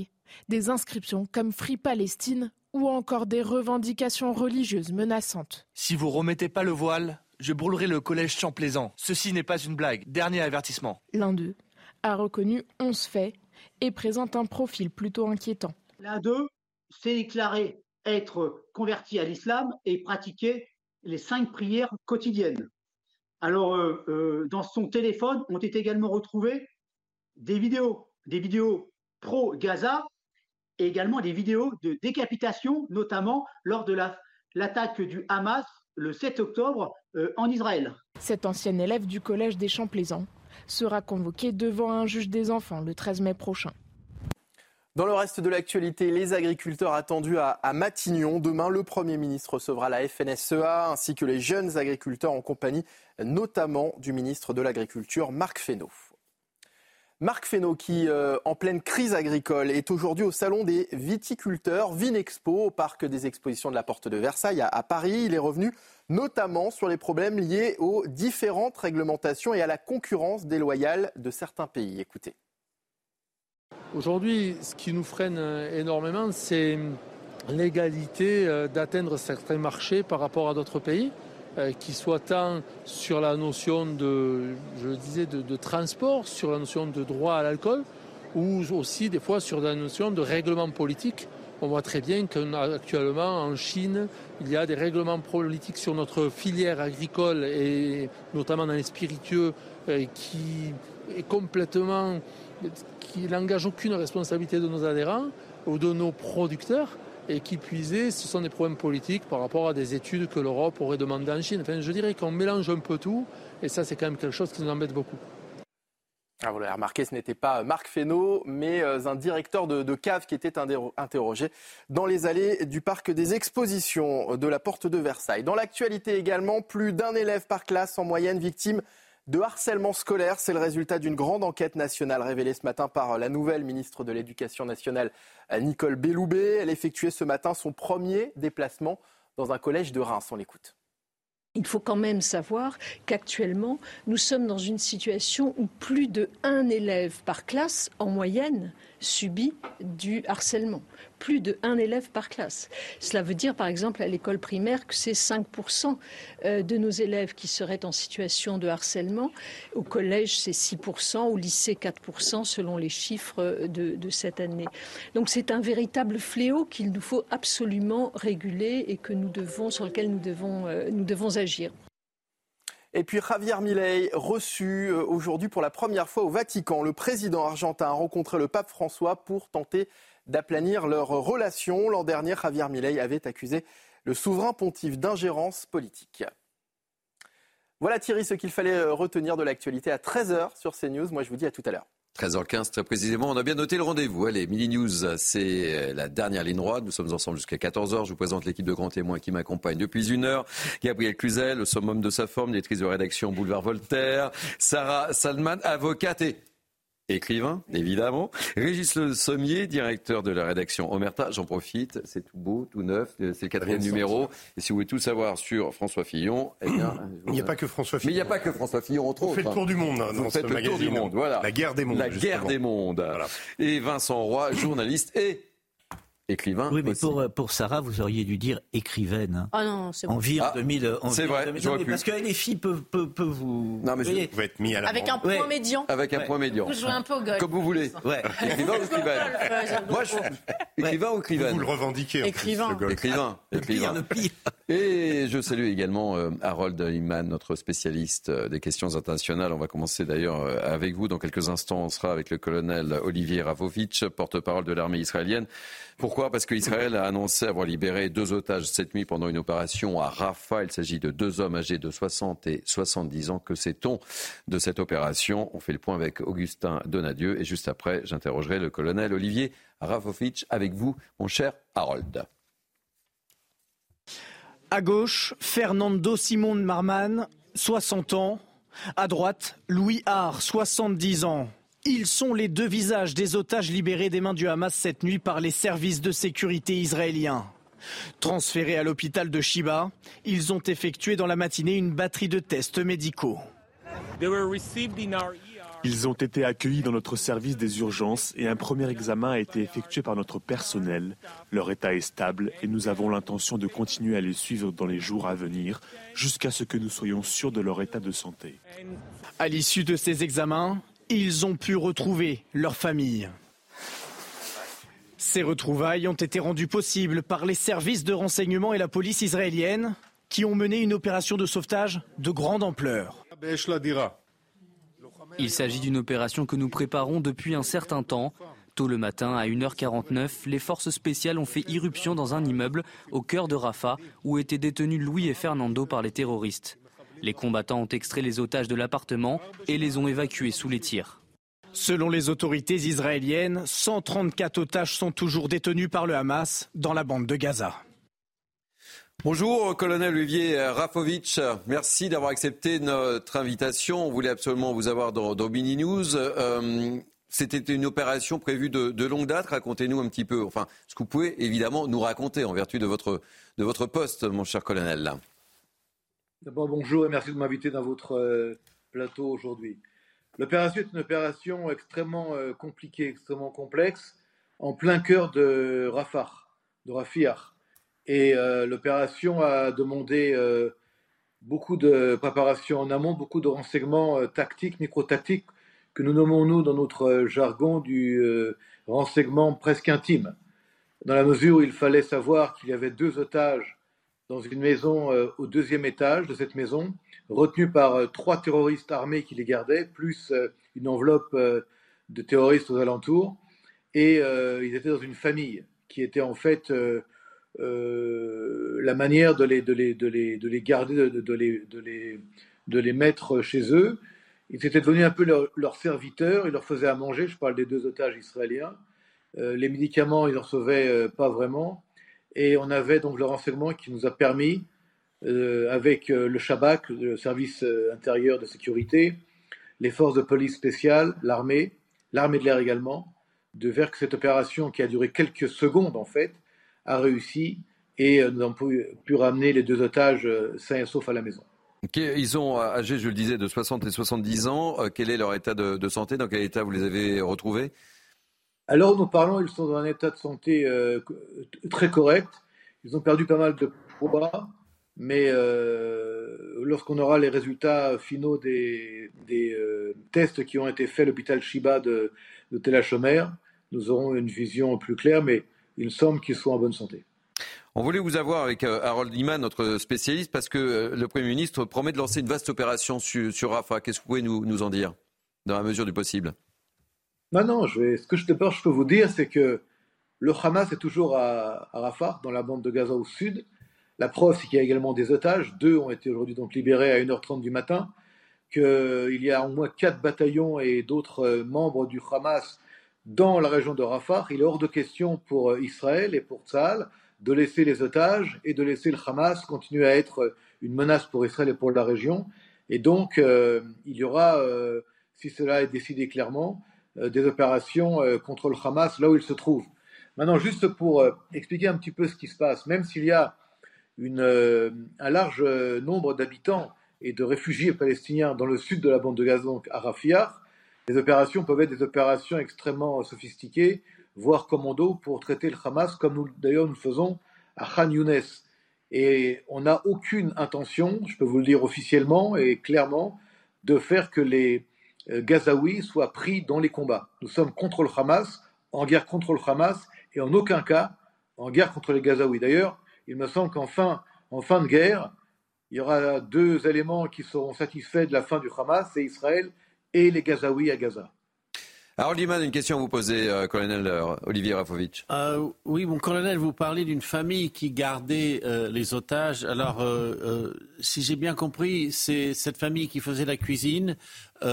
des inscriptions comme Free Palestine ou encore des revendications religieuses menaçantes. Si vous remettez pas le voile, je brûlerai le collège Champlaisant. Ceci n'est pas une blague. Dernier avertissement. L'un d'eux a reconnu 11 faits et présente un profil plutôt inquiétant. L'un d'eux s'est déclaré être converti à l'islam et pratiquer les cinq prières quotidiennes. Alors, euh, euh, dans son téléphone ont été également retrouvées des vidéos, des vidéos pro-Gaza et également des vidéos de décapitation, notamment lors de l'attaque du Hamas le 7 octobre euh, en Israël. Cet ancien élève du collège des Champs-Plaisants sera convoqué devant un juge des enfants le 13 mai prochain. Dans le reste de l'actualité, les agriculteurs attendus à, Matignon. Demain, le Premier ministre recevra la FNSEA ainsi que les jeunes agriculteurs en compagnie notamment du ministre de l'Agriculture, Marc Fesneau. Marc Fesneau, qui, euh, en pleine crise agricole, est aujourd'hui au Salon des viticulteurs, Vinexpo, au Parc des expositions de la Porte de Versailles à Paris. Il est revenu notamment sur les problèmes liés aux différentes réglementations et à la concurrence déloyale de certains pays. Écoutez. Aujourd'hui, ce qui nous freine euh, énormément, c'est l'égalité euh, d'atteindre certains marchés par rapport à d'autres pays, euh, qui soient tant sur la notion de, je le disais, de, transport, sur la notion de droit à l'alcool, ou aussi des fois sur la notion de règlement politique. On voit très bien qu'actuellement en Chine, il y a des règlements politiques sur notre filière agricole et notamment dans les spiritueux qui est complètement qui n'engage aucune responsabilité de nos adhérents ou de nos producteurs et qui puisait, ce sont des problèmes politiques par rapport à des études que l'Europe aurait demandées en Chine. Enfin, je dirais qu'on mélange un peu tout et ça, c'est quand même quelque chose qui nous embête beaucoup. Ah, vous l'avez remarqué, ce n'était pas Marc Fesneau, mais euh, un directeur de, de, cave qui était interrogé dans les allées du parc des expositions de la Porte de Versailles. Dans l'actualité également, plus d'un élève par classe en moyenne victime de harcèlement scolaire. C'est le résultat d'une grande enquête nationale révélée ce matin par la nouvelle ministre de l'Éducation nationale, Nicole Belloubet. Elle effectuait ce matin son premier déplacement dans un collège de Reims. On l'écoute. Il faut quand même savoir qu'actuellement, nous sommes dans une situation où plus de un élève par classe, en moyenne, subit du harcèlement. Plus de un élève par classe. Cela veut dire, par exemple, à l'école primaire, que c'est 5% euh, de nos élèves qui seraient en situation de harcèlement. Au collège, c'est 6%, au lycée, 4%, selon les chiffres de, de cette année. Donc c'est un véritable fléau qu'il nous faut absolument réguler et que nous devons, sur lequel nous devons, euh, nous devons agir. Et puis Javier Milei, reçu euh, aujourd'hui pour la première fois au Vatican. Le président argentin a rencontré le pape François pour tenter d'aplanir leurs relations. L'an dernier, Javier Milei avait accusé le souverain pontife d'ingérence politique. Voilà Thierry ce qu'il fallait euh, retenir de l'actualité à 13h sur CNews. Moi je vous dis à tout à l'heure. 13h15 très précisément. On a bien noté le rendez-vous. Allez, Mini News, c'est euh, la dernière ligne droite. Nous sommes ensemble jusqu'à 14h. Je vous présente l'équipe de grands témoins qui m'accompagne depuis une heure. Gabriel Cluzel, le summum de sa forme, directrice de rédaction Boulevard Voltaire. Sarah Salman, avocate et écrivain, évidemment. Régis Le Sommier, directeur de la rédaction Omerta. J'en profite, c'est tout beau, tout neuf, c'est le quatrième numéro. Et si vous voulez tout savoir sur François Fillon, eh bien, il n'y a pas que François Fillon. Mais il n'y a pas que François Fillon, entre autres. On fait le tour du monde. Vous faites le tour du monde, voilà. La guerre des mondes. La guerre des mondes. Et Vincent Roy, journaliste et écrivain. Oui, mais pour, pour Sarah, vous auriez dû dire écrivaine. Hein. Ah non, c'est bon. En vire 2000. C'est vrai, parce que les filles peuvent, peuvent, vous. Non, mais vous pouvez être mis à la Avec un point médian. Avec un point médian. Vous jouez un peu au golf. Comme vous voulez. Ouais. Écrivain ou écrivaine Moi, je écrivain ou écrivaine Vous le revendiquez. Écrivain. Plus, écrivain. Écrivain. Le pire, Et je salue également euh, Harold Iman, notre spécialiste euh, des questions internationales. On va commencer d'ailleurs euh, avec vous. Dans quelques instants, on sera avec le colonel Olivier Ravovitch, porte-parole de l'armée israélienne. Pourquoi? Parce qu'Israël a annoncé avoir libéré deux otages cette nuit pendant une opération à Rafah. Il s'agit de deux hommes âgés de 60 et 70 ans. Que sait-on de cette opération? On fait le point avec Augustin Donadieu. Et juste après, j'interrogerai le colonel Olivier Ravovitch avec vous, mon cher Harold. À gauche, Fernando Simon Marman, 60 ans. À droite, Louis Haar, 70 ans. Ils sont les deux visages des otages libérés des mains du Hamas cette nuit par les services de sécurité israéliens. Transférés à l'hôpital de Shiba, ils ont effectué dans la matinée une batterie de tests médicaux. Ils ont été accueillis dans notre service des urgences et un premier examen a été effectué par notre personnel. Leur état est stable et nous avons l'intention de continuer à les suivre dans les jours à venir jusqu'à ce que nous soyons sûrs de leur état de santé. À l'issue de ces examens, ils ont pu retrouver leur famille. Ces retrouvailles ont été rendues possibles par les services de renseignement et la police israélienne qui ont mené une opération de sauvetage de grande ampleur. Il s'agit d'une opération que nous préparons depuis un certain temps. Tôt le matin, à 1h49, les forces spéciales ont fait irruption dans un immeuble au cœur de Rafah où étaient détenus Louis et Fernando par les terroristes. Les combattants ont extrait les otages de l'appartement et les ont évacués sous les tirs. Selon les autorités israéliennes, 134 otages sont toujours détenus par le Hamas dans la bande de Gaza. Bonjour, colonel Olivier Rafovitch. Merci d'avoir accepté notre invitation. On voulait absolument vous avoir dans, dans Mini News. Euh, C'était une opération prévue de, de longue date. Racontez-nous un petit peu, enfin, ce que vous pouvez évidemment nous raconter en vertu de votre, de votre poste, mon cher colonel. D'abord, bonjour et merci de m'inviter dans votre euh, plateau aujourd'hui. L'opération est une opération extrêmement euh, compliquée, extrêmement complexe, en plein cœur de Rafah, de Rafia. Et euh, l'opération a demandé beaucoup de préparation en amont, beaucoup de renseignements tactiques, micro-tactiques, que nous nommons, nous, dans notre jargon, du renseignement presque intime. Dans la mesure où il fallait savoir qu'il y avait deux otages dans une maison au deuxième étage de cette maison, retenus par trois terroristes armés qui les gardaient, plus une enveloppe de terroristes aux alentours. Et ils étaient dans une famille qui était en fait euh, la manière de les, de les, de les, de les garder, de, les, de, les, de les mettre chez eux. Ils étaient devenus un peu leurs leur serviteurs, ils leur faisaient à manger, je parle des deux otages israéliens. Euh, les médicaments, ils n'en recevaient euh, pas vraiment. Et on avait donc le renseignement qui nous a permis, euh, avec euh, le Shabak, le service euh, intérieur de sécurité, les forces de police spéciales, l'armée, l'armée de l'air également, de faire que cette opération qui a duré quelques secondes en fait, a réussi et nous avons pu, ramener les deux otages sains et saufs à la maison. Ils ont âgé, je le disais, de 60 et 70 ans. Quel est leur état de santé? Dans quel état vous les avez retrouvés? Alors nous parlons, ils sont dans un état de santé euh, très correct. Ils ont perdu pas mal de poids, mais euh, lorsqu'on aura les résultats finaux des, euh, tests qui ont été faits à l'hôpital Shiba de, de Tel nous aurons une vision plus claire. Mais il semble qu'ils soient en bonne santé. On voulait vous avoir avec Harold Liman, notre spécialiste, parce que le Premier ministre promet de lancer une vaste opération sur, sur. Qu'est-ce que vous pouvez nous, en dire, dans la mesure du possible? Non, non, ce que je, d'abord je peux vous dire, c'est que le Hamas est toujours à, Rafah, dans la bande de Gaza au sud. La preuve, c'est qu'il y a également des otages. Deux ont été aujourd'hui donc libérés à 1h30 du matin. Qu'il y a au moins quatre bataillons et d'autres membres du Hamas dans la région de Rafah, il est hors de question pour Israël et pour Tzahal de laisser les otages et de laisser le Hamas continuer à être une menace pour Israël et pour la région. Et donc, euh, il y aura, euh, si cela est décidé clairement, euh, des opérations contre le Hamas là où il se trouve. Maintenant, juste pour expliquer un petit peu ce qui se passe, même s'il y a un large nombre d'habitants et de réfugiés palestiniens dans le sud de la bande de Gaza, donc à Rafia, les opérations peuvent être des opérations extrêmement sophistiquées, voire commando, pour traiter le Hamas, comme nous d'ailleurs nous faisons à Khan Younes. Et on n'a aucune intention, je peux vous le dire officiellement et clairement, de faire que les Gazaouis soient pris dans les combats. Nous sommes contre le Hamas, en guerre contre le Hamas, et en aucun cas en guerre contre les Gazaouis. D'ailleurs, il me semble qu'en fin, en fin de guerre, il y aura deux éléments qui seront satisfaits de la fin du Hamas, c'est Israël et les Gazaouis à Gaza. Alors, Liman, une question à vous poser, euh, colonel euh, Olivier Rafovitch. Euh, oui, mon colonel, vous parlez d'une famille qui gardait euh, les otages. Alors, si j'ai bien compris, c'est cette famille qui faisait la cuisine où...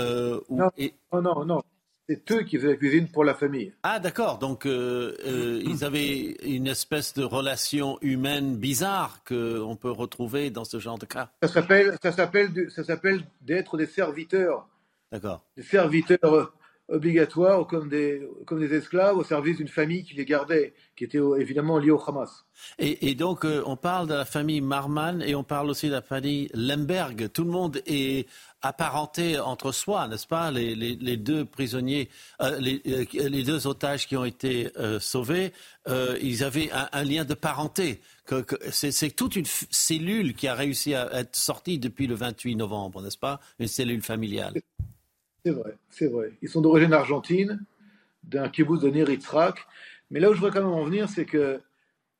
non, et... non, non, non. C'est eux qui faisaient la cuisine pour la famille. Ah, d'accord. Donc, ils avaient une espèce de relation humaine bizarre qu'on peut retrouver dans ce genre de cas. Ça s'appelle, ça s'appelle, ça s'appelle d'être des serviteurs. D'accord. Des serviteurs obligatoires comme des, comme des esclaves au service d'une famille qui les gardait, qui était évidemment liée au Hamas. Et, donc, euh, on parle de la famille Marman et on parle aussi de la famille Lemberg. Tout le monde est apparentés entre soi, n'est-ce pas? Les, deux prisonniers, les, deux otages qui ont été sauvés, ils avaient un, lien de parenté. c'est, toute une cellule qui a réussi à être sortie depuis le 28 novembre, n'est-ce pas? Une cellule familiale. C'est vrai, c'est vrai. Ils sont d'origine argentine, d'un kibbutz de Nir Mais là où je voudrais quand même en venir, c'est que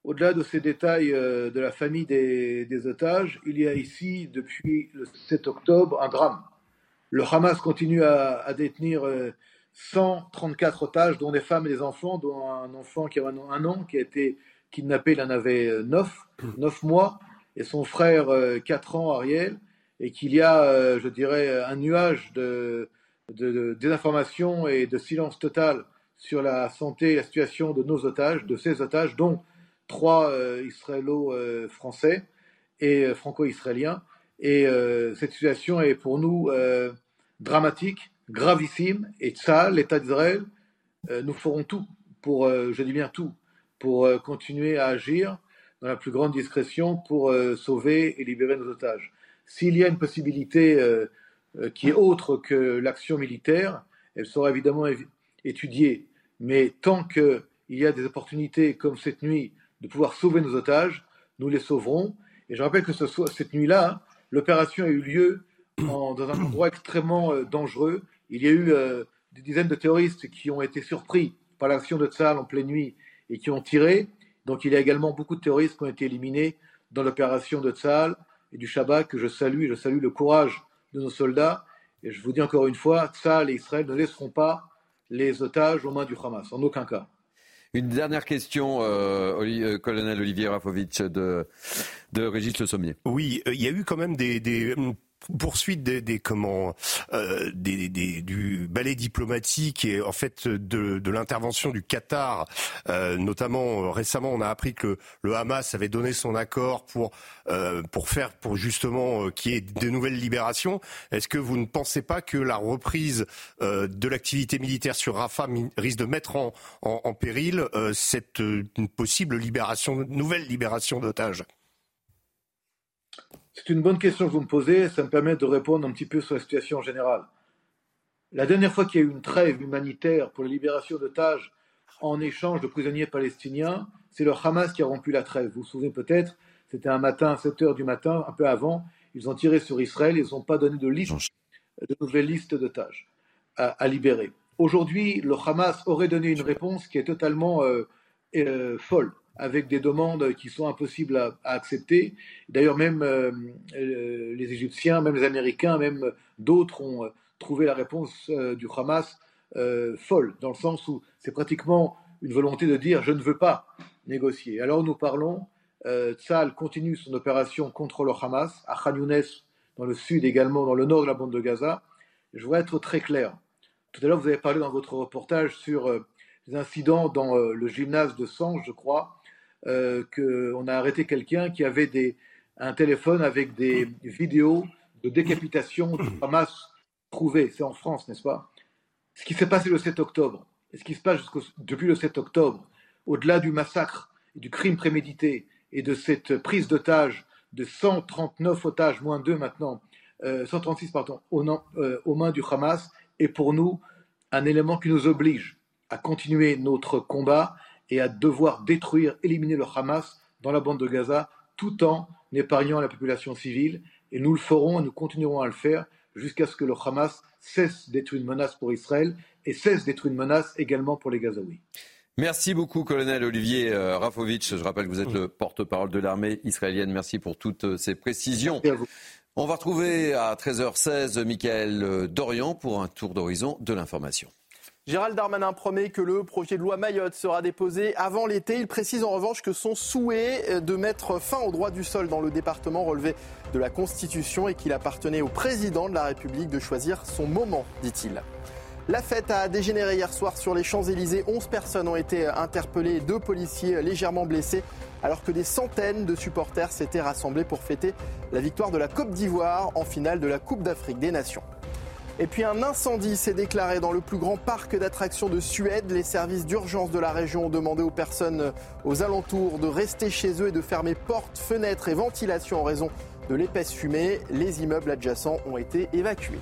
au-delà de ces détails euh, de la famille des, otages, il y a ici, depuis le 7 octobre, un drame. Le Hamas continue à, détenir 134 euh, otages, dont des femmes et des enfants, dont un enfant qui a un, an, qui a été kidnappé, il en avait 9, euh, 9 mois, et son frère 4 ans, Ariel, et qu'il y a, je dirais, un nuage de, de, désinformation et de silence total sur la santé et la situation de nos otages, de ces otages, dont trois euh, israélo-français et euh, franco-israéliens. Et euh, cette situation est pour nous dramatique, gravissime. Et ça, l'État d'Israël, nous ferons tout pour, je dis bien tout, pour continuer à agir dans la plus grande discrétion pour sauver et libérer nos otages. S'il y a une possibilité euh, qui est autre que l'action militaire, elle sera évidemment étudiée. Mais tant qu'il y a des opportunités comme cette nuit de pouvoir sauver nos otages, nous les sauverons. Et je rappelle que ce cette nuit-là, l'opération a eu lieu dans un endroit extrêmement euh, dangereux. Il y a eu euh, des dizaines de terroristes qui ont été surpris par l'action de Tsahal en pleine nuit et qui ont tiré. Donc il y a également beaucoup de terroristes qui ont été éliminés dans l'opération de Tsahal et du Shabbat que je salue. Je salue le courage de nos soldats. Et je vous dis encore une fois, ça, et Israël ne laisseront pas les otages aux mains du Hamas, en aucun cas. Une dernière question, euh, euh colonel Olivier Rafovitch de, de Régis Le Sommier. Oui, euh, il y a eu quand même des, des poursuite des, des comment euh, des, des, du ballet diplomatique et en fait de, l'intervention du Qatar, euh, notamment euh, récemment, on a appris que le, Hamas avait donné son accord pour pour faire pour justement qu'il y ait de nouvelles libérations. Est-ce que vous ne pensez pas que la reprise de l'activité militaire sur Rafah risque de mettre en, en, péril cette possible libération, nouvelle libération d'otages? C'est une bonne question que vous me posez, ça me permet de répondre un petit peu sur la situation générale. La dernière fois qu'il y a eu une trêve humanitaire pour la libération d'otages en échange de prisonniers palestiniens, c'est le Hamas qui a rompu la trêve. Vous vous souvenez peut-être, c'était un matin, 7 heures du matin, un peu avant, ils ont tiré sur Israël, ils n'ont pas donné de liste, de nouvelles listes d'otages à, libérer. Aujourd'hui, le Hamas aurait donné une réponse qui est totalement euh, euh, folle avec des demandes qui sont impossibles à, accepter. D'ailleurs, même euh, euh, les Égyptiens, même les Américains, même d'autres ont euh, trouvé la réponse du Hamas folle, dans le sens où c'est pratiquement une volonté de dire je ne veux pas négocier. Alors nous parlons, Tzal continue son opération contre le Hamas, à Khan Younes, dans le sud également, dans le nord de la bande de Gaza. Je voudrais être très clair. Tout à l'heure, vous avez parlé dans votre reportage sur les incidents dans le gymnase de Sange, je crois, euh, qu'on a arrêté quelqu'un qui avait un téléphone avec des vidéos de décapitation de Hamas trouvées. C'est en France, n'est-ce pas? Ce qui s'est passé le 7 octobre, et ce qui se passe depuis le 7 octobre, au-delà du massacre, du crime prémédité et de cette prise d'otages de 139 otages, moins 2 maintenant, 136 euh, pardon, euh, aux mains du Hamas, est pour nous un élément qui nous oblige à continuer notre combat et à devoir détruire, éliminer le Hamas dans la bande de Gaza, tout en épargnant la population civile. Et nous le ferons et nous continuerons à le faire jusqu'à ce que le Hamas cesse d'être une menace pour Israël et cesse d'être une menace également pour les Gazaouis. Merci beaucoup, colonel Olivier euh, Rafovitch. Je rappelle que vous êtes le porte-parole de l'armée israélienne. Merci pour toutes euh, ces précisions. On va retrouver à 13h16 Michael Dorian pour un tour d'horizon de l'information. Gérald Darmanin promet que le projet de loi Mayotte sera déposé avant l'été. Il précise en revanche que son souhait de mettre fin au droit du sol dans le département relevait de la Constitution et qu'il appartenait au président de la République de choisir son moment, dit-il. La fête a dégénéré hier soir sur les Champs-Élysées. 11 personnes ont été interpellées, deux policiers légèrement blessés, alors que des centaines de supporters s'étaient rassemblés pour fêter la victoire de la Côte d'Ivoire en finale de la Coupe d'Afrique des Nations. Et puis un incendie s'est déclaré dans le plus grand parc d'attractions de Suède. Les services d'urgence de la région ont demandé aux personnes aux alentours de rester chez eux et de fermer portes, fenêtres et ventilation en raison de l'épaisse fumée. Les immeubles adjacents ont été évacués.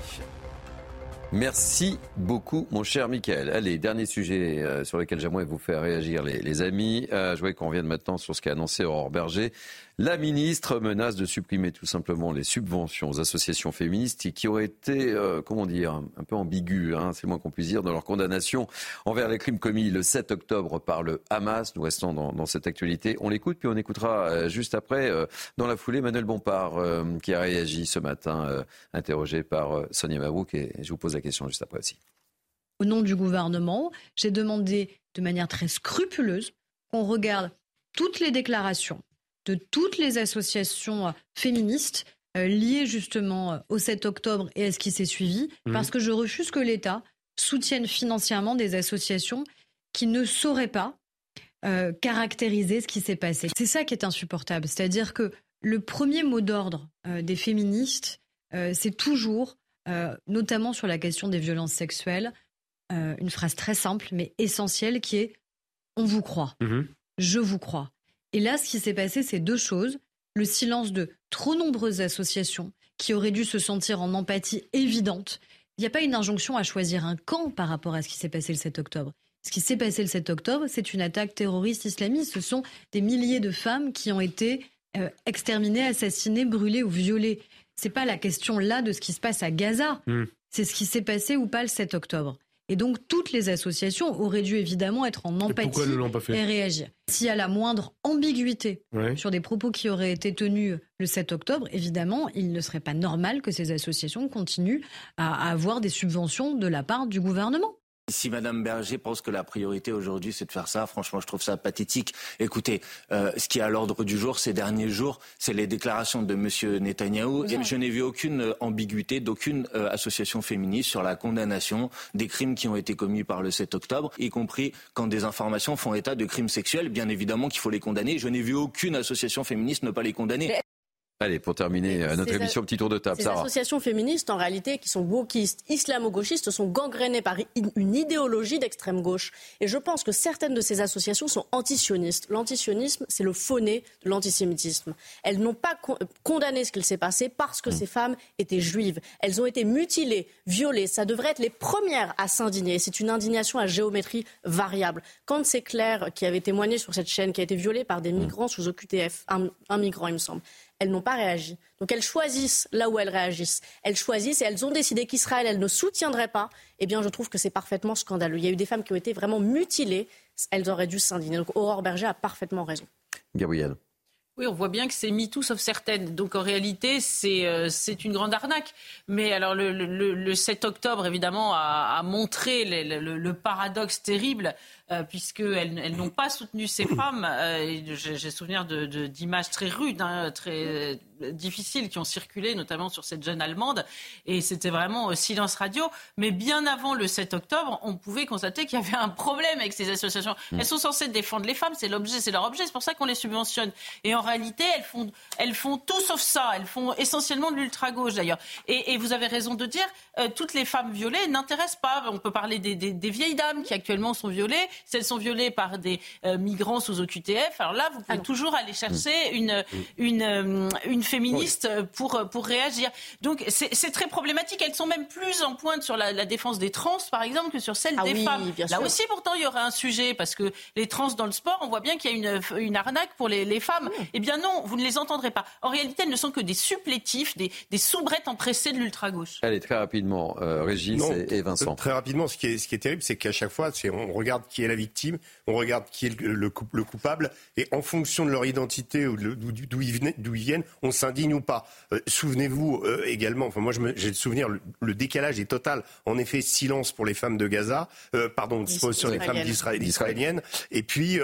Merci beaucoup, mon cher Michael. Allez, dernier sujet euh, sur lequel j'aimerais vous faire réagir, les, amis. Euh, je voudrais qu'on revienne maintenant sur ce qu'a annoncé Aurore Berger. La ministre menace de supprimer tout simplement les subventions aux associations féministes qui auraient été, euh, comment dire, un peu ambiguës, hein, c'est moins qu'on puisse dire, dans leur condamnation envers les crimes commis le 7 octobre par le Hamas. Nous restons dans, cette actualité. On l'écoute, puis on écoutera euh, juste après, euh, dans la foulée, Manuel Bompard, qui a réagi ce matin, interrogé par Sonia Mabrouk. Et je vous pose la question juste après aussi. Au nom du gouvernement, j'ai demandé de manière très scrupuleuse qu'on regarde toutes les déclarations de toutes les associations euh, féministes euh, liées justement euh, au 7 octobre et à ce qui s'est suivi, mhm. parce que je refuse que l'État soutienne financièrement des associations qui ne sauraient pas caractériser ce qui s'est passé. C'est ça qui est insupportable. C'est-à-dire que le premier mot d'ordre des féministes, c'est toujours, notamment sur la question des violences sexuelles, une phrase très simple mais essentielle qui est ⁇ On vous croit mhm. Je vous crois ⁇ et là, ce qui s'est passé, c'est deux choses. Le silence de trop nombreuses associations qui auraient dû se sentir en empathie évidente. Il n'y a pas une injonction à choisir un camp par rapport à ce qui s'est passé le 7 octobre. Ce qui s'est passé le 7 octobre, c'est une attaque terroriste islamiste. Ce sont des milliers de femmes qui ont été euh, exterminées, assassinées, brûlées ou violées. C'est pas la question là de ce qui se passe à Gaza. Hmm. C'est ce qui s'est passé ou pas le 7 octobre. Et donc, toutes les associations auraient dû évidemment être en empathie et, réagir. S'il y a la moindre ambiguïté sur des propos qui auraient été tenus le 7 octobre, évidemment, il ne serait pas normal que ces associations continuent à avoir des subventions de la part du gouvernement. Si Madame Berger pense que la priorité aujourd'hui c'est de faire ça, franchement je trouve ça pathétique. Écoutez, euh, ce qui est à l'ordre du jour ces derniers jours, c'est les déclarations de Monsieur Netanyahou. Et je n'ai vu aucune euh, ambiguïté d'aucune euh, association féministe sur la condamnation des crimes qui ont été commis par le 7 octobre, y compris quand des informations font état de crimes sexuels. Bien évidemment qu'il faut les condamner. Je n'ai vu aucune association féministe ne pas les condamner. Allez, pour terminer euh, notre émission, petit tour de table. Ces associations féministes, en réalité, qui sont wokistes, islamo-gauchistes, sont gangrénées par une idéologie d'extrême gauche. Et je pense que certaines de ces associations sont antisionistes. L'antisionisme, c'est le fauné de l'antisémitisme. Elles n'ont pas condamné ce qu'il s'est passé parce que mm. ces femmes étaient juives. Elles ont été mutilées, violées. Ça devrait être les premières à s'indigner. C'est une indignation à géométrie variable. Quand c'est Claire qui avait témoigné sur cette chaîne, qui a été violée par des mm. migrants sous OQTF, un migrant, il me semble elles n'ont pas réagi. Donc elles choisissent là où elles réagissent. Elles choisissent et elles ont décidé qu'Israël, elles ne soutiendraient pas. Eh bien, je trouve que c'est parfaitement scandaleux. Il y a eu des femmes qui ont été vraiment mutilées. Elles auraient dû s'indigner. Donc Aurore Berger a parfaitement raison. Gabriel. Oui, on voit bien que c'est MeToo sauf certaines. Donc en réalité, c'est euh, c'est une grande arnaque. Mais alors le, le, 7 octobre, évidemment, a, montré le, paradoxe terrible euh, puisqu'elles elles, n'ont pas soutenu ces femmes. Euh, j'ai souvenir d'images de, très rudes, hein, très difficiles qui ont circulé, notamment sur cette jeune Allemande. Et c'était vraiment silence radio. Mais bien avant le 7 octobre, on pouvait constater qu'il y avait un problème avec ces associations. Mm. Elles sont censées défendre les femmes, c'est l'objet, c'est leur objet, c'est pour ça qu'on les subventionne. Et en réalité, elles font, elles font tout sauf ça. Elles font essentiellement de l'ultra-gauche d'ailleurs. Et, vous avez raison de dire, euh, toutes les femmes violées n'intéressent pas. On peut parler des, des, vieilles dames qui actuellement sont violées si elles sont violées par des euh, migrants sous OQTF, alors là, vous pouvez ah toujours aller chercher une, mm. une, euh, une féministe pour, pour réagir. Donc c'est très problématique. Elles sont même plus en pointe sur la, défense des trans, par exemple, que sur celle ah des femmes. Là aussi, pourtant, il y aurait un sujet, parce que les trans dans le sport, on voit bien qu'il y a une, une arnaque pour les, les femmes. Mm. Eh bien non, vous ne les entendrez pas. En réalité, elles ne sont que des supplétifs, des, des soubrettes empressées de l'ultra-gauche. Allez, très rapidement, euh, Régis et, Vincent. Très rapidement, ce qui est, ce qui est terrible, c'est qu'à chaque fois, on regarde qui est la victime on regarde qui est le, le, coupable, et en fonction de leur identité ou d'où ils, ils, viennent, on s'indigne ou pas. Euh, souvenez-vous euh, également, enfin moi j'ai le souvenir, le, décalage est total. En effet, silence pour les femmes de Gaza, euh, pardon, sur les femmes israéliennes. Et puis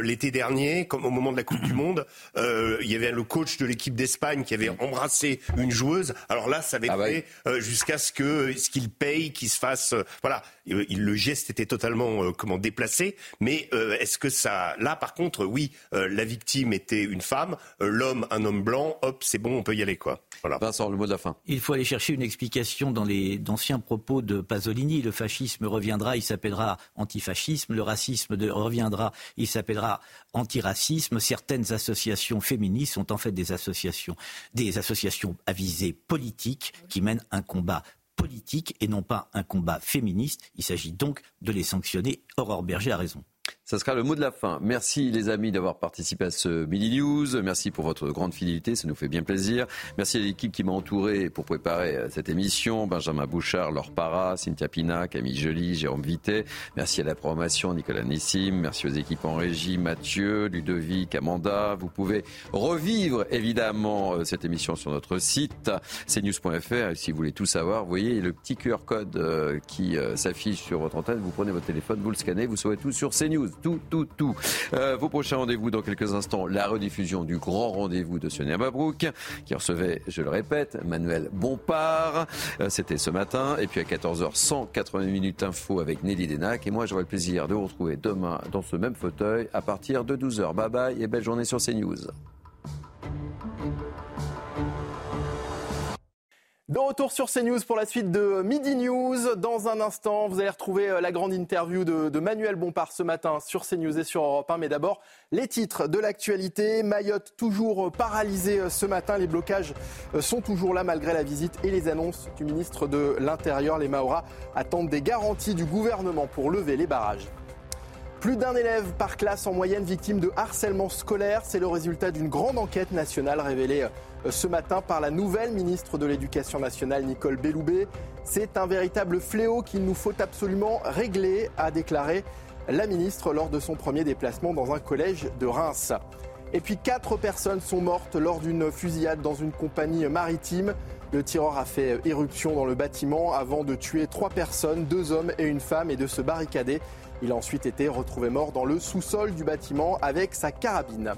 l'été dernier, comme au moment de la Coupe du Monde, il y avait le coach de l'équipe d'Espagne qui avait embrassé une joueuse. Alors là, ça avait ah fait jusqu'à ce que ce qu'il paye, qu'il se fasse, voilà, le geste était totalement comment déplacé. Mais euh, est-ce que ça... Là, par contre, oui, euh, la victime était une femme, euh, l'homme un homme blanc, hop, c'est bon, on peut y aller, quoi. Voilà. Vincent, le mot de la fin. Il faut aller chercher une explication dans les anciens propos de Pasolini. Le fascisme reviendra, il s'appellera antifascisme. Le racisme reviendra, il s'appellera antiracisme. Certaines associations féministes sont en fait des associations, des associations à visée politique qui mènent un combat politique et non pas un combat féministe. Il s'agit donc de les sanctionner. Aurore Berger a raison. Ça sera le mot de la fin. Merci les amis d'avoir participé à ce Mini News. Merci pour votre grande fidélité, ça nous fait bien plaisir. Merci à l'équipe qui m'a entouré pour préparer euh, cette émission. Benjamin Bouchard, Laure Para, Cynthia Pina, Camille Joly, Jérôme Vité. Merci à la programmation, Nicolas Nissim. Merci aux équipes en régie, Mathieu, Ludovic, Amanda. Vous pouvez revivre évidemment euh, cette émission sur notre site cnews.fr. Si vous voulez tout savoir, vous voyez le petit QR code euh, qui s'affiche sur votre antenne. Vous prenez votre téléphone, vous le scannez, vous saurez tout sur CNews tout, tout, tout. Euh, vos prochains rendez-vous dans quelques instants, la rediffusion du grand rendez-vous de Sonia Mabrouk, qui recevait, je le répète, Manuel Bompard. Euh, c'était ce matin. Et puis à 14h, 180 minutes info avec Nelly Denac. Et moi, j'aurai le plaisir de vous retrouver demain dans ce même fauteuil à partir de 12h. Bye bye et belle journée sur CNews. De retour sur CNews pour la suite de Midi News. Dans un instant, vous allez retrouver euh, la grande interview de, Manuel Bompard ce matin sur CNews et sur Europe 1. Mais d'abord, les titres de l'actualité. Mayotte toujours paralysée euh, ce matin. Les blocages euh, sont toujours là malgré la visite et les annonces du ministre de l'Intérieur. Les Maoras attendent des garanties du gouvernement pour lever les barrages. Plus d'un élève par classe en moyenne victime de harcèlement scolaire. C'est le résultat d'une grande enquête nationale révélée euh, ce matin par la nouvelle ministre de l'Éducation nationale, Nicole Belloubet. C'est un véritable fléau qu'il nous faut absolument régler, a déclaré la ministre lors de son premier déplacement dans un collège de Reims. Et puis quatre personnes sont mortes lors d'une fusillade dans une compagnie maritime. Le tireur a fait éruption dans le bâtiment avant de tuer trois personnes, deux hommes et une femme, et de se barricader. Il a ensuite été retrouvé mort dans le sous-sol du bâtiment avec sa carabine.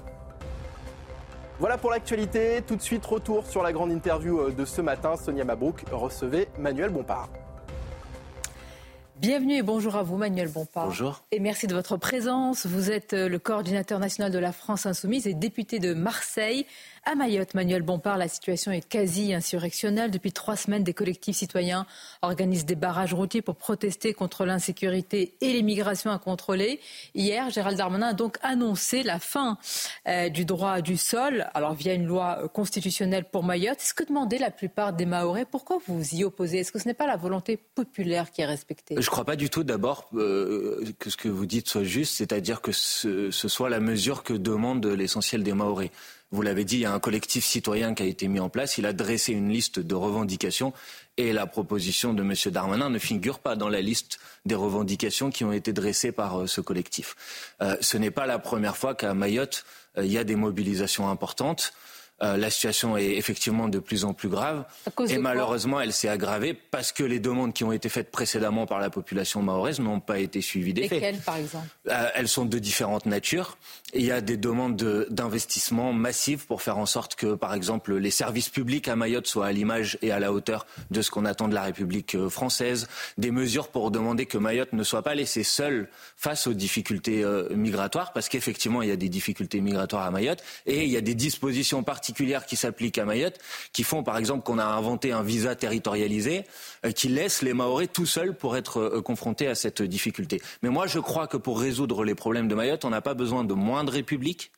Voilà pour l'actualité. Tout de suite, retour sur la grande interview euh, de ce matin. Sonia Mabrouk recevait Manuel Bompard. Bienvenue et bonjour à vous, Manuel Bompard. Bonjour. Et merci de votre présence. Vous êtes euh, le coordinateur national de la France Insoumise et député de Marseille. À Mayotte, Manuel Bompard, la situation est quasi insurrectionnelle. Depuis trois semaines, des collectifs citoyens organisent des barrages routiers pour protester contre l'insécurité et l'immigration incontrôlée. Hier, Gérald Darmanin a donc annoncé la fin euh, du droit du sol, alors via une loi euh, constitutionnelle pour Mayotte. C'est ce que demandaient la plupart des Mahorais. Pourquoi vous vous y opposez? Est-ce que ce n'est pas la volonté populaire qui est respectée? Je ne crois pas du tout d'abord euh, que ce que vous dites soit juste, c'est-à-dire que ce, ce soit la mesure que demande l'essentiel des Mahorais. Vous l'avez dit, il y a un collectif citoyen qui a été mis en place. Il a dressé une liste de revendications et la proposition de M. Darmanin ne figure pas dans la liste des revendications qui ont été dressées par euh, ce collectif. Euh, ce n'est pas la première fois qu'à Mayotte, euh, il y a des mobilisations importantes. Euh, la situation est effectivement de plus en plus grave. Et malheureusement, elle s'est aggravée parce que les demandes qui ont été faites précédemment par la population mahoraise n'ont pas été suivies des faits. Par exemple? Euh, Elles sont de différentes natures. Il y a des demandes d'investissement massifs pour faire en sorte que, par exemple, les services publics à Mayotte soient à l'image et à la hauteur de ce qu'on attend de la République euh, française. Des mesures pour demander que Mayotte ne soit pas laissée seule face aux difficultés migratoires, parce qu'effectivement, il y a des difficultés migratoires à Mayotte et il y a des dispositions particulières qui s'appliquent à Mayotte, qui font par exemple qu'on a inventé un visa territorialisé euh, qui laisse les Maoris tout seuls pour être euh, confrontés à cette difficulté. Mais moi, je crois que pour résoudre les problèmes de Mayotte, on n'a pas besoin de moins de république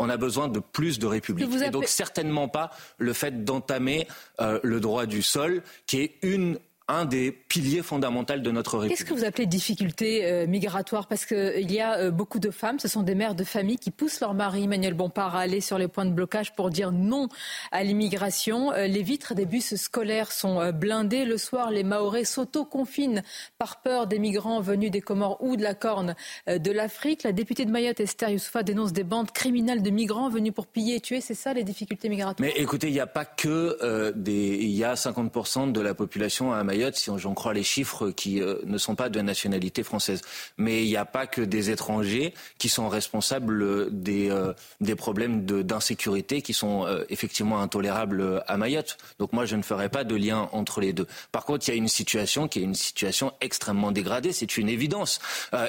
on a besoin de plus de république. Et donc certainement pas le fait d'entamer euh, le droit du sol, qui est une un des piliers fondamentaux de notre République. Qu'est-ce que vous appelez difficulté euh, migratoire? Parce qu'il y a euh, beaucoup de femmes, ce sont des mères de famille qui poussent leur mari, Emmanuel Bompard, à aller sur les points de blocage pour dire non à l'immigration. Euh, les vitres des bus scolaires sont blindées. Le soir, les Maorais s'auto-confinent par peur des migrants venus des Comores ou de la Corne de l'Afrique. La députée de Mayotte, Esther Youssoufa, dénonce des bandes criminelles de migrants venus pour piller et tuer. C'est ça les difficultés migratoires? Mais écoutez, il n'y a pas que des... Il y a 50% de la population à Mayotte si j'en crois les chiffres, qui euh, ne sont pas de nationalité française. Mais il n'y a pas que des étrangers qui sont responsables des, euh, des problèmes d'insécurité qui sont euh, effectivement intolérables à Mayotte. Donc moi, je ne ferai pas de lien entre les deux. Par contre, il y a une situation qui est une situation extrêmement dégradée, c'est une évidence.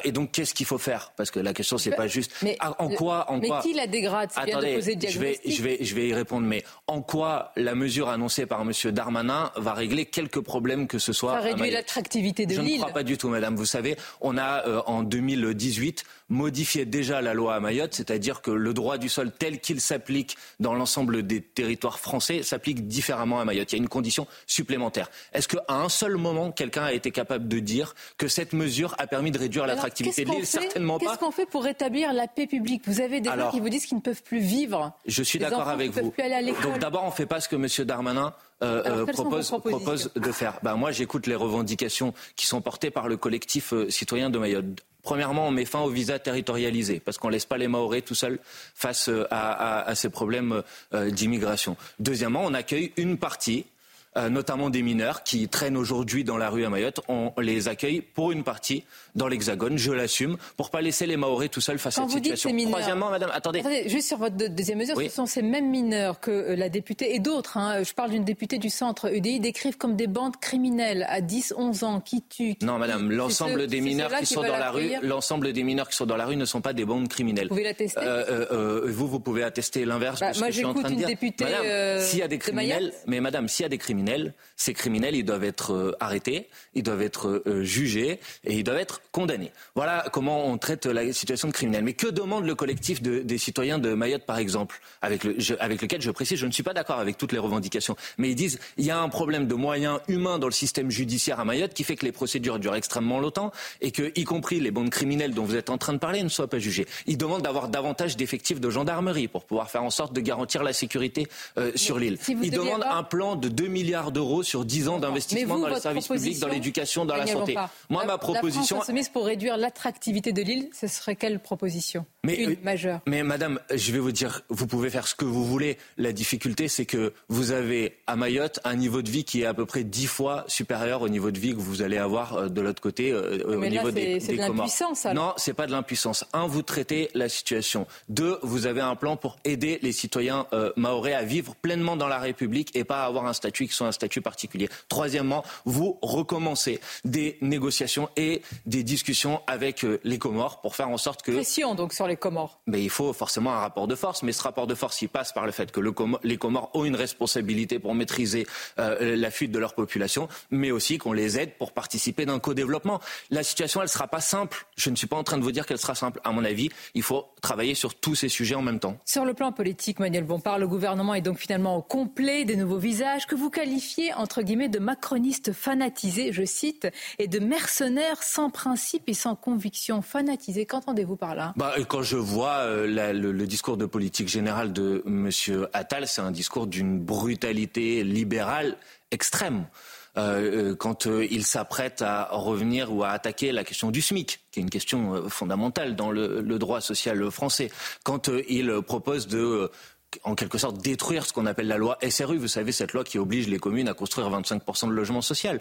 et donc, qu'est-ce qu'il faut faire? Parce que la question, c'est pas juste mais, en quoi, en mais qui la dégrade? Attendez, de je vais, je vais, je vais y répondre. Mais en quoi la mesure annoncée par M. Darmanin va régler quelques problèmes que ce soit. Ça réduit l'attractivité de l'île. Je ne crois pas du tout, madame. Vous savez, on a euh, en 2018 modifié déjà la loi à Mayotte, c'est-à-dire que le droit du sol tel qu'il s'applique dans l'ensemble des territoires français s'applique différemment à Mayotte. Il y a une condition supplémentaire. Est-ce qu'à un seul moment, quelqu'un a été capable de dire que cette mesure a permis de réduire l'attractivité? de l'île Certainement pas. Qu'est-ce qu'on fait pour rétablir la paix publique? Vous avez des gens qui vous disent qu'ils ne peuvent plus vivre. Je suis d'accord avec vous. Donc d'abord, on ne fait pas ce que M. Darmanin euh, euh, propose, propose, de faire. Ben, moi, j'écoute les revendications qui sont portées par le collectif euh, citoyen de Mayotte. Premièrement, on met fin au visa territorialisé parce qu'on ne laisse pas les Maoris tout seuls face à, à, à ces problèmes d'immigration. Deuxièmement, on accueille une partie euh, notamment des mineurs qui traînent aujourd'hui dans la rue à Mayotte. On les accueille pour une partie dans l'Hexagone, je l'assume, pour pas laisser les Maoris tout seuls face à cette situation. Troisièmement, madame, attendez. Juste sur votre deuxième mesure, ce sont ces mêmes mineurs que euh, la députée et d'autres, hein, je parle d'une députée du centre UDI, décrivent comme des bandes criminelles à 10, 11 ans qui tuent. non, madame, l'ensemble des mineurs qui, sont dans la rue, l'ensemble des mineurs qui sont dans la rue ne sont pas des bandes criminelles. Vous pouvez l'attester euh, Vous, vous pouvez attester l'inverse bah, de ce que je suis en train de dire. Députée, madame, s'il y a des criminels, mais madame, s'il y a des criminels, ces criminels, ils doivent être euh, arrêtés, ils doivent être euh, jugés et ils doivent être condamnés. Voilà comment on traite la situation de criminels. Mais que demande le collectif des citoyens de Mayotte, par exemple, avec, lequel je précise, je ne suis pas d'accord avec toutes les revendications, mais ils disent il y a un problème de moyens humains dans le système judiciaire à Mayotte qui fait que les procédures durent extrêmement longtemps et que, y compris les bandes criminelles dont vous êtes en train de parler, ne soient pas jugées. Ils demandent d'avoir davantage d'effectifs de gendarmerie pour pouvoir faire en sorte de garantir la sécurité euh, sur l'île. ils demandent un plan de 2 milliards d'euros sur 10 ans d'investissement dans les services publics, dans l'éducation, dans la santé. Moi, ma proposition. La France pour réduire l'attractivité de l'île, ce serait quelle proposition? Mais, Une euh, majeure. Mais madame, je vais vous dire, vous pouvez faire ce que vous voulez. La difficulté, c'est que vous avez à Mayotte un niveau de vie qui est à peu près dix fois supérieur au niveau de vie que vous allez avoir euh, de l'autre côté euh, au niveau des, C'est de l'impuissance. Non, c'est pas de l'impuissance. Un, vous traitez la situation. Deux, vous avez un plan pour aider les citoyens maorais à vivre pleinement dans la République et pas à avoir un statut qui un statut particulier. Troisièmement, vous recommencez des négociations et des discussions avec euh, les Comores pour faire en sorte que... Pression donc sur les Comores. Mais il faut forcément un rapport de force. Mais ce rapport de force, il passe par le fait que les Comores ont une responsabilité pour maîtriser euh, la fuite de leur population, mais aussi qu'on les aide pour participer d'un co-développement. La situation, elle ne sera pas simple. Je ne suis pas en train de vous dire qu'elle sera simple. À mon avis, il faut travailler sur tous ces sujets en même temps. Sur le plan politique, Manuel Bompard, le gouvernement est donc finalement au complet des nouveaux visages que vous qualifiez, entre guillemets, de macronistes fanatisés, je cite, et de mercenaires sans principe et sans conviction. Fanatisés, qu'entendez-vous par là? Bah, Quand je vois euh, le, discours de politique générale de M. Attal, c'est un discours d'une brutalité libérale extrême. Euh, euh, quand il s'apprête à revenir ou à attaquer la question du SMIC, qui est une question fondamentale dans le droit social français, quand il propose de en quelque sorte détruire ce qu'on appelle la loi SRU. Vous savez, cette loi qui oblige les communes à construire 25% de logements sociaux.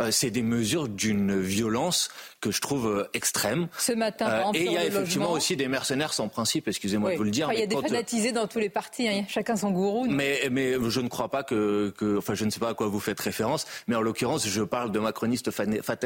Euh, c'est des mesures d'une violence que je trouve euh, extrême. Ce matin, euh, Et il y a effectivement aussi des mercenaires sans principe, excusez-moi de vous le dire. il y a des fanatisés dans tous les partis, hein. chacun son gourou. Mais, mais je ne crois pas que, que, Enfin, je ne sais pas à quoi vous faites référence, mais en l'occurrence, je parle de macronistes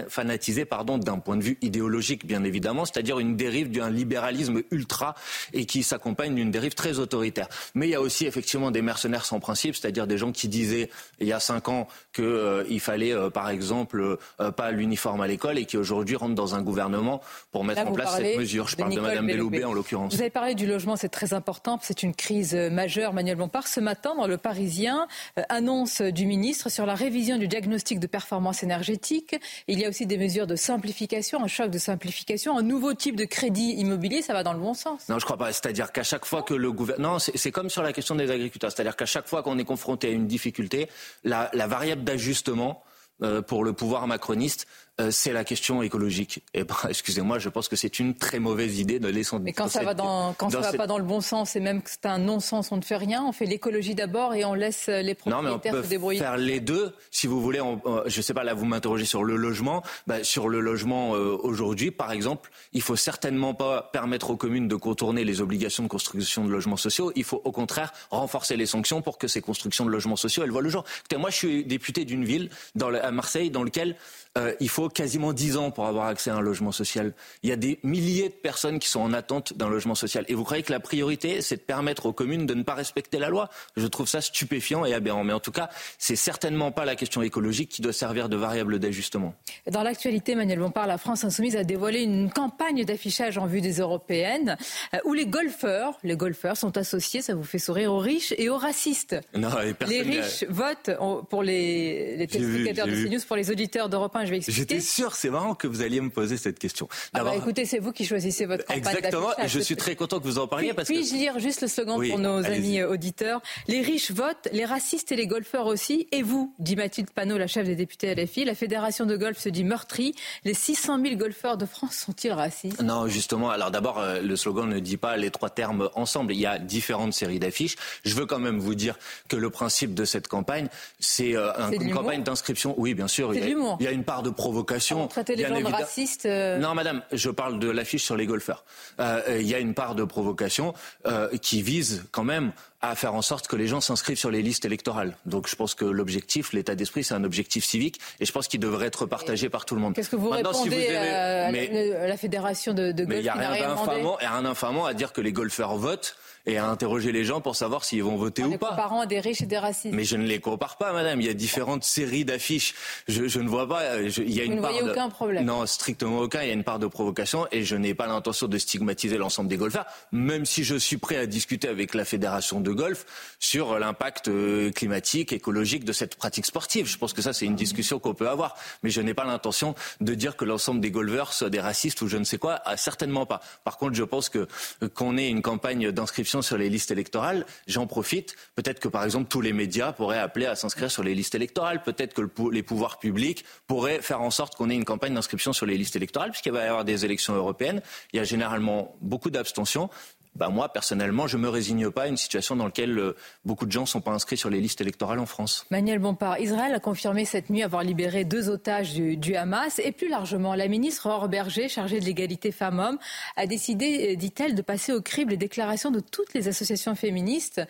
fanatisés pardon, d'un point de vue idéologique, bien évidemment, c'est-à-dire une dérive d'un libéralisme ultra et qui s'accompagne d'une dérive très autoritaire. Mais y a aussi effectivement des mercenaires sans principe, c'est-à-dire des gens qui disaient il y a cinq ans qu'il euh, fallait, euh, par exemple, euh, pas l'uniforme à l'école et qui aujourd'hui rentrent dans un gouvernement pour mettre en place cette mesure. Je parle de Mme Belloubet en l'occurrence. Vous avez parlé du logement, c'est très important. C'est une crise majeure. Manuel Bompard, ce matin, dans Le Parisien, annonce du ministre sur la révision du diagnostic de performance énergétique. Il y a aussi des mesures de simplification, un choc de simplification, un nouveau type de crédit immobilier. Ça va dans le bon sens. Non, je crois pas. C'est-à-dire qu'à chaque fois que le gouvernement, c'est comme sur la question des agriculteurs. C'est-à-dire qu'à chaque fois qu'on est confronté à une difficulté, la, variable d'ajustement euh, pour le pouvoir macroniste, euh, c'est la question écologique. Et ben, excusez-moi, je pense que c'est une très mauvaise idée de laisser. Mais quand ça va dans, quand ça va pas dans le bon sens et même que c'est un non-sens, on ne fait rien. On fait l'écologie d'abord et on laisse les propriétaires non, mais on se débrouiller. Faire les deux, si vous voulez. On, je sais pas. Là, vous m'interrogez sur le logement. Bah, sur le logement euh, aujourd'hui, par exemple, il faut certainement pas permettre aux communes de contourner les obligations de construction de logements sociaux. Il faut au contraire renforcer les sanctions pour que ces constructions de logements sociaux elles voient le jour. Écoutez, moi, je suis député d'une ville dans à Marseille dans lequel euh, il faut faut quasiment 10 ans pour avoir accès à un logement social. Il y a des milliers de personnes qui sont en attente d'un logement social. Et vous croyez que la priorité, c'est de permettre aux communes de ne pas respecter la loi? Je trouve ça stupéfiant et aberrant. Mais en tout cas, c'est certainement pas la question écologique qui doit servir de variable d'ajustement. Dans l'actualité, Emmanuel Bompard, la France insoumise a dévoilé une campagne d'affichage en vue des européennes euh, où les golfeurs, les golfeurs sont associés, ça vous fait sourire, aux riches et aux racistes. Non, les riches votent pour les, les téléspectateurs de CNews, pour les auditeurs d'Europe 1. Je vais expliquer. J'étais sûr, c'est marrant que vous alliez me poser cette question. Ah bah écoutez, c'est vous qui choisissez votre campagne Exactement, et je suis très content que vous en parliez. Puis, parce puis-je que... lire juste le slogan pour nos amis euh, auditeurs Les riches votent, les racistes et les golfeurs aussi. Et vous, dit Mathilde Panot, la chef des députés LFI, la fédération de golf se dit meurtrie. Les 600 000 golfeurs de France sont-ils racistes? Non, justement. Alors d'abord, euh, le slogan ne dit pas les trois termes ensemble. Il y a différentes séries d'affiches. Je veux quand même vous dire que le principe de cette campagne, c'est euh, un, une campagne d'inscription. Oui, bien sûr. Il y, a, il y, a, une part de provocation. Traiter les gens de racistes. Euh... Non, madame, je parle de l'affiche sur les golfeurs. Euh, il y a une part de provocation euh, qui vise quand même à faire en sorte que les gens s'inscrivent sur les listes électorales. Donc je pense que l'objectif, l'état d'esprit, c'est un objectif civique et je pense qu'il devrait être partagé par tout le monde. Qu'est-ce que vous Maintenant, répondez si vous aimez... à, mais... la fédération de, de golf Mais il n'y a rien d'infamant à dire que les golfeurs votent et à interroger les gens pour savoir s'ils vont voter en ou les pas. comparant à des riches et des racistes. Mais je ne les compare pas, madame. Il y a différentes séries d'affiches. Je, je, ne vois pas. Je, il y a Vous une ne part voyez de... aucun problème. Non, strictement aucun. Il y a une part de provocation et je n'ai pas l'intention de stigmatiser l'ensemble des golfeurs, même si je suis prêt à discuter avec la fédération de golf sur l'impact euh, climatique, écologique de cette pratique sportive. Je pense que ça, c'est une discussion qu'on peut avoir. Mais je n'ai pas l'intention de dire que l'ensemble des golfeurs soient des racistes ou je ne sais quoi. Ah, certainement pas. Par contre, je pense que qu'on ait une campagne d'inscription sur les listes électorales j'en profite. Peut-être que, par exemple, tous les médias pourraient appeler à s'inscrire sur les listes électorales. Peut-être que le, les pouvoirs publics pourraient faire en sorte qu'on ait une campagne d'inscription sur les listes électorales, puisqu'il va y avoir des élections européennes. Il y a généralement beaucoup d'abstention bah moi, personnellement, je ne me résigne pas à une situation dans laquelle euh, beaucoup de gens ne sont pas inscrits sur les listes électorales en France. Manuel Bompard, Israël a confirmé cette nuit avoir libéré deux otages du, du Hamas. Et plus largement, la ministre Aurore Berger, chargée de l'égalité femmes-hommes, a décidé, dit-elle, de passer au crible les déclarations de toutes les associations féministes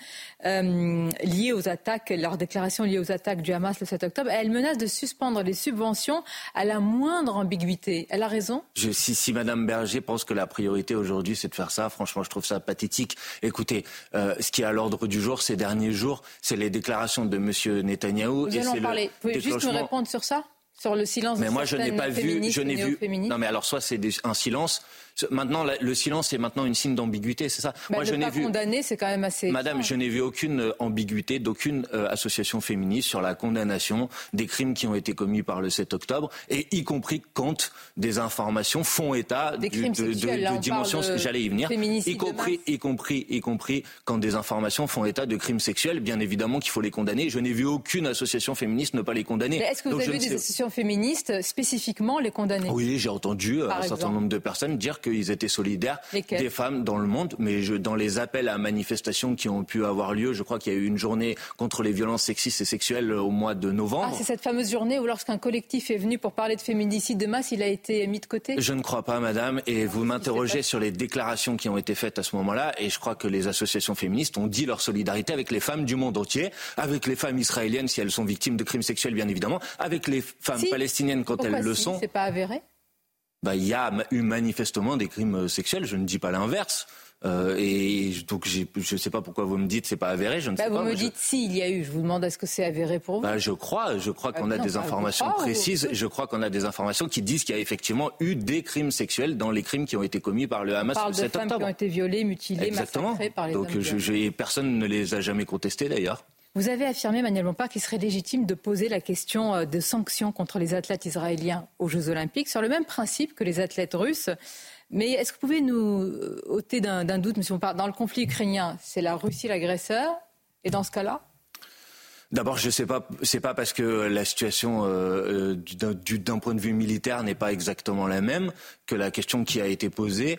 euh, liées aux attaques, leurs déclarations liées aux attaques du Hamas le 7 octobre. Elle menace de suspendre les subventions à la moindre ambiguïté. Elle a raison? Je, si, si Madame Berger pense que la priorité aujourd'hui, c'est de faire ça, franchement, je trouve ça pathétique. Écoutez, euh, ce qui est à l'ordre du jour ces derniers jours, c'est les déclarations de M. Netanyahou. Vous et en parler. Le Vous pouvez juste nous répondre sur ça sur le silence mais de moi je n'ai pas vu je n'ai vu non non mais alors soit c'est un silence maintenant le silence est maintenant une signe d'ambiguïté c'est ça. Bah, moi je n'ai vu condamner c'est quand même assez madame je n'ai vu aucune euh, ambiguïté d'aucune euh, association féministe sur la condamnation des crimes qui ont été commis par le 7 octobre et y compris quand des informations font état des du, crimes de, sexuels, de, là, de dimensions de j'allais y venir y compris y compris y compris quand des informations font état de crimes sexuels bien évidemment qu'il faut les condamner. Je n'ai vu aucune association féministe ne pas les condamner. Mais est-ce que vous Donc, avez vu des sais- associations féministes spécifiquement les condamner oui, j'ai entendu euh, Par un certain nombre de personnes dire qu'ils étaient solidaires Lesquelles des femmes dans le monde, mais je, dans les appels à manifestations qui ont pu avoir lieu, je crois qu'il y a eu une journée contre les violences sexistes et sexuelles au mois de novembre. Ah, c'est cette fameuse journée où lorsqu'un collectif est venu pour parler de féminicide de masse, il a été mis de côté? Je ne crois pas, madame, et vous m'interrogez sur les déclarations qui ont été faites à ce moment-là, et je crois que les associations féministes ont dit leur solidarité avec les femmes du monde entier, avec les femmes israéliennes si elles sont victimes de crimes sexuels, bien évidemment, avec les femmes Si. palestiniennes quand Pourquoi elles le si? sont. C'est pas avéré? Bah, il y a eu manifestement des crimes euh, sexuels, je ne dis pas l'inverse. Euh, et donc je ne sais pas pourquoi vous me dites c'est pas avéré, je ne Bah, sais Vous pas. me mais je- dites si il y a eu. Je vous demande est-ce que c'est avéré pour vous? Bah, je crois, je crois Ah, qu'on a non, des bah, vous informations ou- précises. Je crois qu'on a des informations qui disent qu'il y a effectivement eu des crimes sexuels dans les crimes qui ont été commis par le On Hamas parle le de 7 femmes qui ont été violées, mutilées, Exactement. massacrées par les Donc hommes je, je- personne ne les a jamais contestés d'ailleurs. Vous avez affirmé, Manuel Bompard, qu'il serait légitime de poser la question euh, de sanctions contre les athlètes israéliens aux Jeux Olympiques sur le même principe que les athlètes russes. Mais est-ce que vous pouvez nous euh, ôter d'un doute, monsieur Bompard Dans le conflit ukrainien, c'est la Russie l'agresseur Et dans ce cas-là? D'abord, je sais pas, c'est pas parce que la situation euh, du- d'un du- d'un point de vue militaire n'est pas exactement la même que la question qui a été posée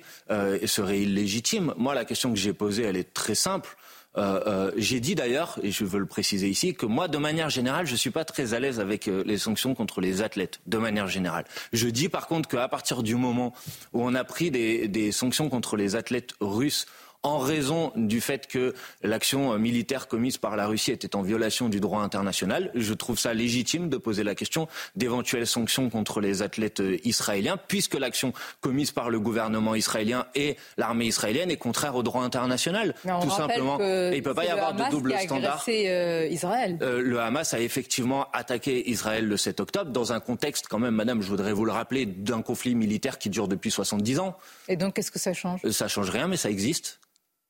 serait illégitime. Moi, la question que j'ai posée, elle est très simple. Euh, euh, j'ai dit d'ailleurs, et je veux le préciser ici, que moi, de manière générale, je suis pas très à l'aise avec euh, les sanctions contre les athlètes, de manière générale. Je dis par contre qu'à partir du moment où on a pris des sanctions contre les athlètes russes en raison du fait que l'action euh, militaire commise par la Russie était en violation du droit international. Je trouve ça légitime de poser la question d'éventuelles sanctions contre les athlètes euh, israéliens, puisque l'action commise par le gouvernement israélien et l'armée israélienne est contraire au droit international. Tout simplement. il ne peut pas y avoir de double standard. Euh, Israël. le Hamas a effectivement attaqué Israël le 7 octobre dans un contexte quand même, madame, je voudrais vous le rappeler, d'un conflit militaire qui dure depuis 70 ans. Et donc, qu'est-ce que ça change? Ça change rien, mais ça existe.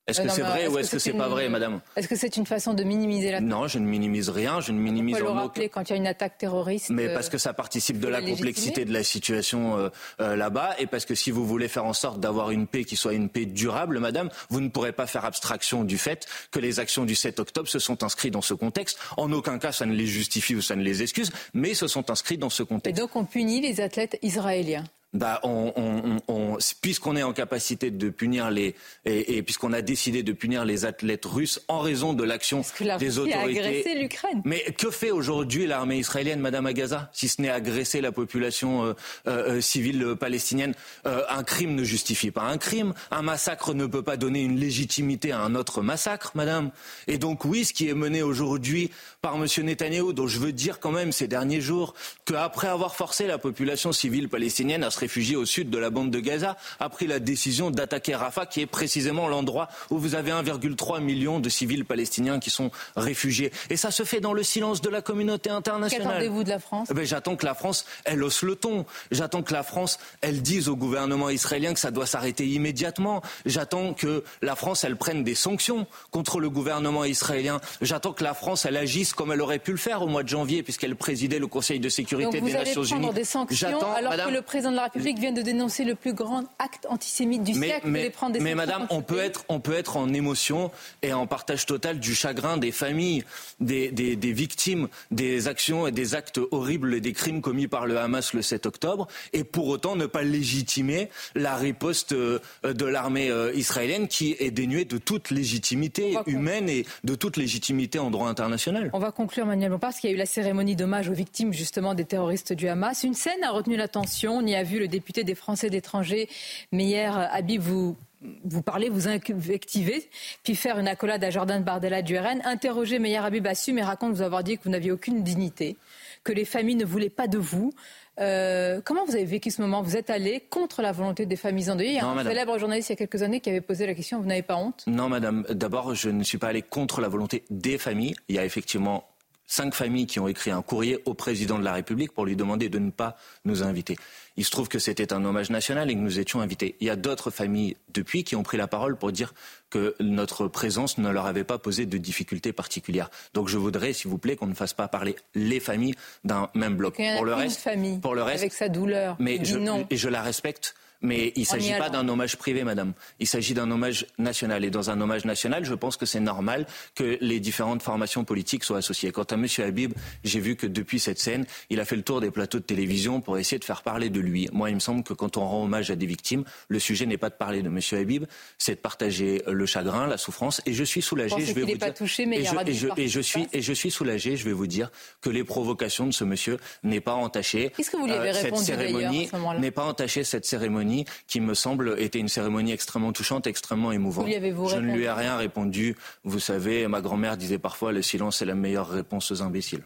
Est-ce que c'est vrai ou est-ce que c'est pas vrai, madame Est-ce que c'est une façon de minimiser l'attaque Non, je ne minimise rien, je ne minimise le rappeler quand il y a une attaque terroriste Mais parce que ça participe de la complexité de la situation euh, euh, là-bas et parce que si vous voulez faire en sorte d'avoir une paix qui soit une paix durable, madame, vous ne pourrez pas faire abstraction du fait que les actions du 7 octobre se sont inscrites dans ce contexte. En aucun cas, ça ne les justifie ou ça ne les excuse, mais se sont inscrits dans ce contexte. Et donc on punit les athlètes israéliens bah, on, on, on, puisqu'on est en capacité de punir les et, et puisqu'on a décidé de punir les athlètes russes en raison de l'action des autorités. A agressé l'Ukraine. Mais que fait aujourd'hui l'armée israélienne, Madame Agaza, si ce n'est agresser la population euh, euh, civile palestinienne? Euh, Un crime ne justifie pas un crime. Un massacre ne peut pas donner une légitimité à un autre massacre, Madame. Et donc oui, ce qui est mené aujourd'hui par Monsieur Netanyahou, dont je veux dire quand même ces derniers jours qu'après avoir forcé la population civile palestinienne à se réfugiés au sud de la bande de Gaza, a pris la décision d'attaquer Rafah, qui est précisément l'endroit où vous avez 1,3 million de civils palestiniens qui sont réfugiés. Et ça se fait dans le silence de la communauté internationale. Qu'attendez-vous de la France? Eh ben, J'attends que la France, elle hausse le ton. J'attends que la France, elle dise au gouvernement israélien que ça doit s'arrêter immédiatement. J'attends que la France, elle prenne des sanctions contre le gouvernement israélien. J'attends que la France, elle agisse comme elle aurait pu le faire au mois de janvier, puisqu'elle présidait le Conseil de sécurité des Nations Unies. Sanctions alors que le président de la République vient de dénoncer le plus grand acte antisémite du siècle, mais, prendre des Mais madame, on peut, être, on peut être en émotion et en partage total du chagrin des familles, des, des, des, victimes des actions et des actes horribles et des crimes commis par le Hamas le 7 octobre, et pour autant ne pas légitimer la riposte euh, de l'armée euh, israélienne qui est dénuée de toute légitimité humaine et de toute légitimité en droit international. On va conclure, Manuel Bompard, parce qu'il y a eu la cérémonie d'hommage aux victimes justement des terroristes du Hamas. Une scène a retenu l'attention. On y a vu le député des Français d'étrangers, Meyer Habib, vous vous parlez, vous invectivez, puis faire une accolade à Jordan Bardella du RN. Interroger Meyer Habib assume et raconte vous avoir dit que vous n'aviez aucune dignité, que les familles ne voulaient pas de vous. Euh, comment vous avez vécu ce moment? Vous êtes allé contre la volonté des familles endeuillées. Il y a un célèbre journaliste il y a quelques années qui avait posé la question vous n'avez pas honte? Non, madame. D'abord, je ne suis pas allé contre la volonté des familles. Il y a effectivement cinq familles qui ont écrit un courrier au président de la République pour lui demander de ne pas nous inviter. Il se trouve que c'était un hommage national et que nous étions invités. Il y a d'autres familles depuis qui ont pris la parole pour dire que notre présence ne leur avait pas posé de difficultés particulières. Donc je voudrais, s'il vous plaît, qu'on ne fasse pas parler les familles d'un même bloc. Pour le reste, famille pour le reste, avec sa douleur. Mais je, et je la respecte. Mais il ne s'agit pas d'un hommage privé, madame. Il s'agit d'un hommage national. Et dans un hommage national, je pense que c'est normal que les différentes formations politiques soient associées. Quant à M. Habib, j'ai vu que depuis cette scène, il a fait le tour des plateaux de télévision pour essayer de faire parler de lui. Moi, il me semble que quand on rend hommage à des victimes, le sujet n'est pas de parler de M. Habib, c'est de partager le chagrin, la souffrance. Et je suis soulagé. Je vais vous pas touché, mais et, je, et, je, et je suis et je suis soulagé. Je vais vous dire que les provocations de ce monsieur n'est pas entachées. Qu'est-ce que vous lui avez euh, répondu Cette cérémonie n'est pas entachée. Cette cérémonie qui me semble était une cérémonie extrêmement touchante, extrêmement émouvante. je ne lui ai rien répondu. Vous savez, ma grand-mère disait parfois le silence est la meilleure réponse aux imbéciles.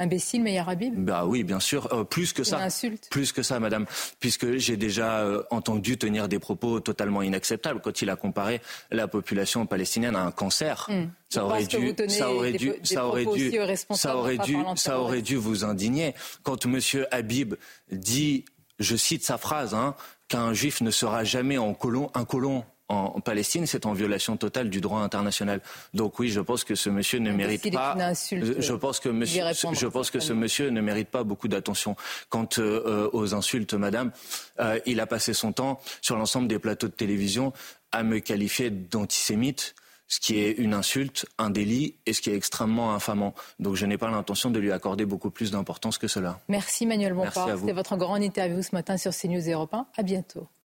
Imbécile, Meyer Habib Bah oui, bien sûr. Euh, plus que ça. insulte. Plus que ça, madame. Puisque j'ai déjà euh, entendu tenir des propos totalement inacceptables quand il a comparé la population palestinienne à un cancer. Hmm. Ça aurait, dû, ça aurait dû, ça aurait dû, ça aurait dû, ça aurait dû vous indigner. Quand Monsieur Habib dit, je cite sa phrase, hein, qu'un juif ne sera jamais en colon, un colon en Palestine, c'est en violation totale du droit international. Donc oui, je pense que ce monsieur ne mérite pas. je pense que monsieur, je pense que ce monsieur ne mérite pas beaucoup d'attention. Quant euh, aux insultes, madame, euh, il a passé son temps sur l'ensemble des plateaux de télévision à me qualifier d'antisémite ce qui est une insulte, un délit et ce qui est extrêmement infamant. Donc je n'ai pas l'intention de lui accorder beaucoup plus d'importance que cela. Merci Manuel Bompard. C'était votre grande interview ce matin sur CNews Europe 1. À bientôt.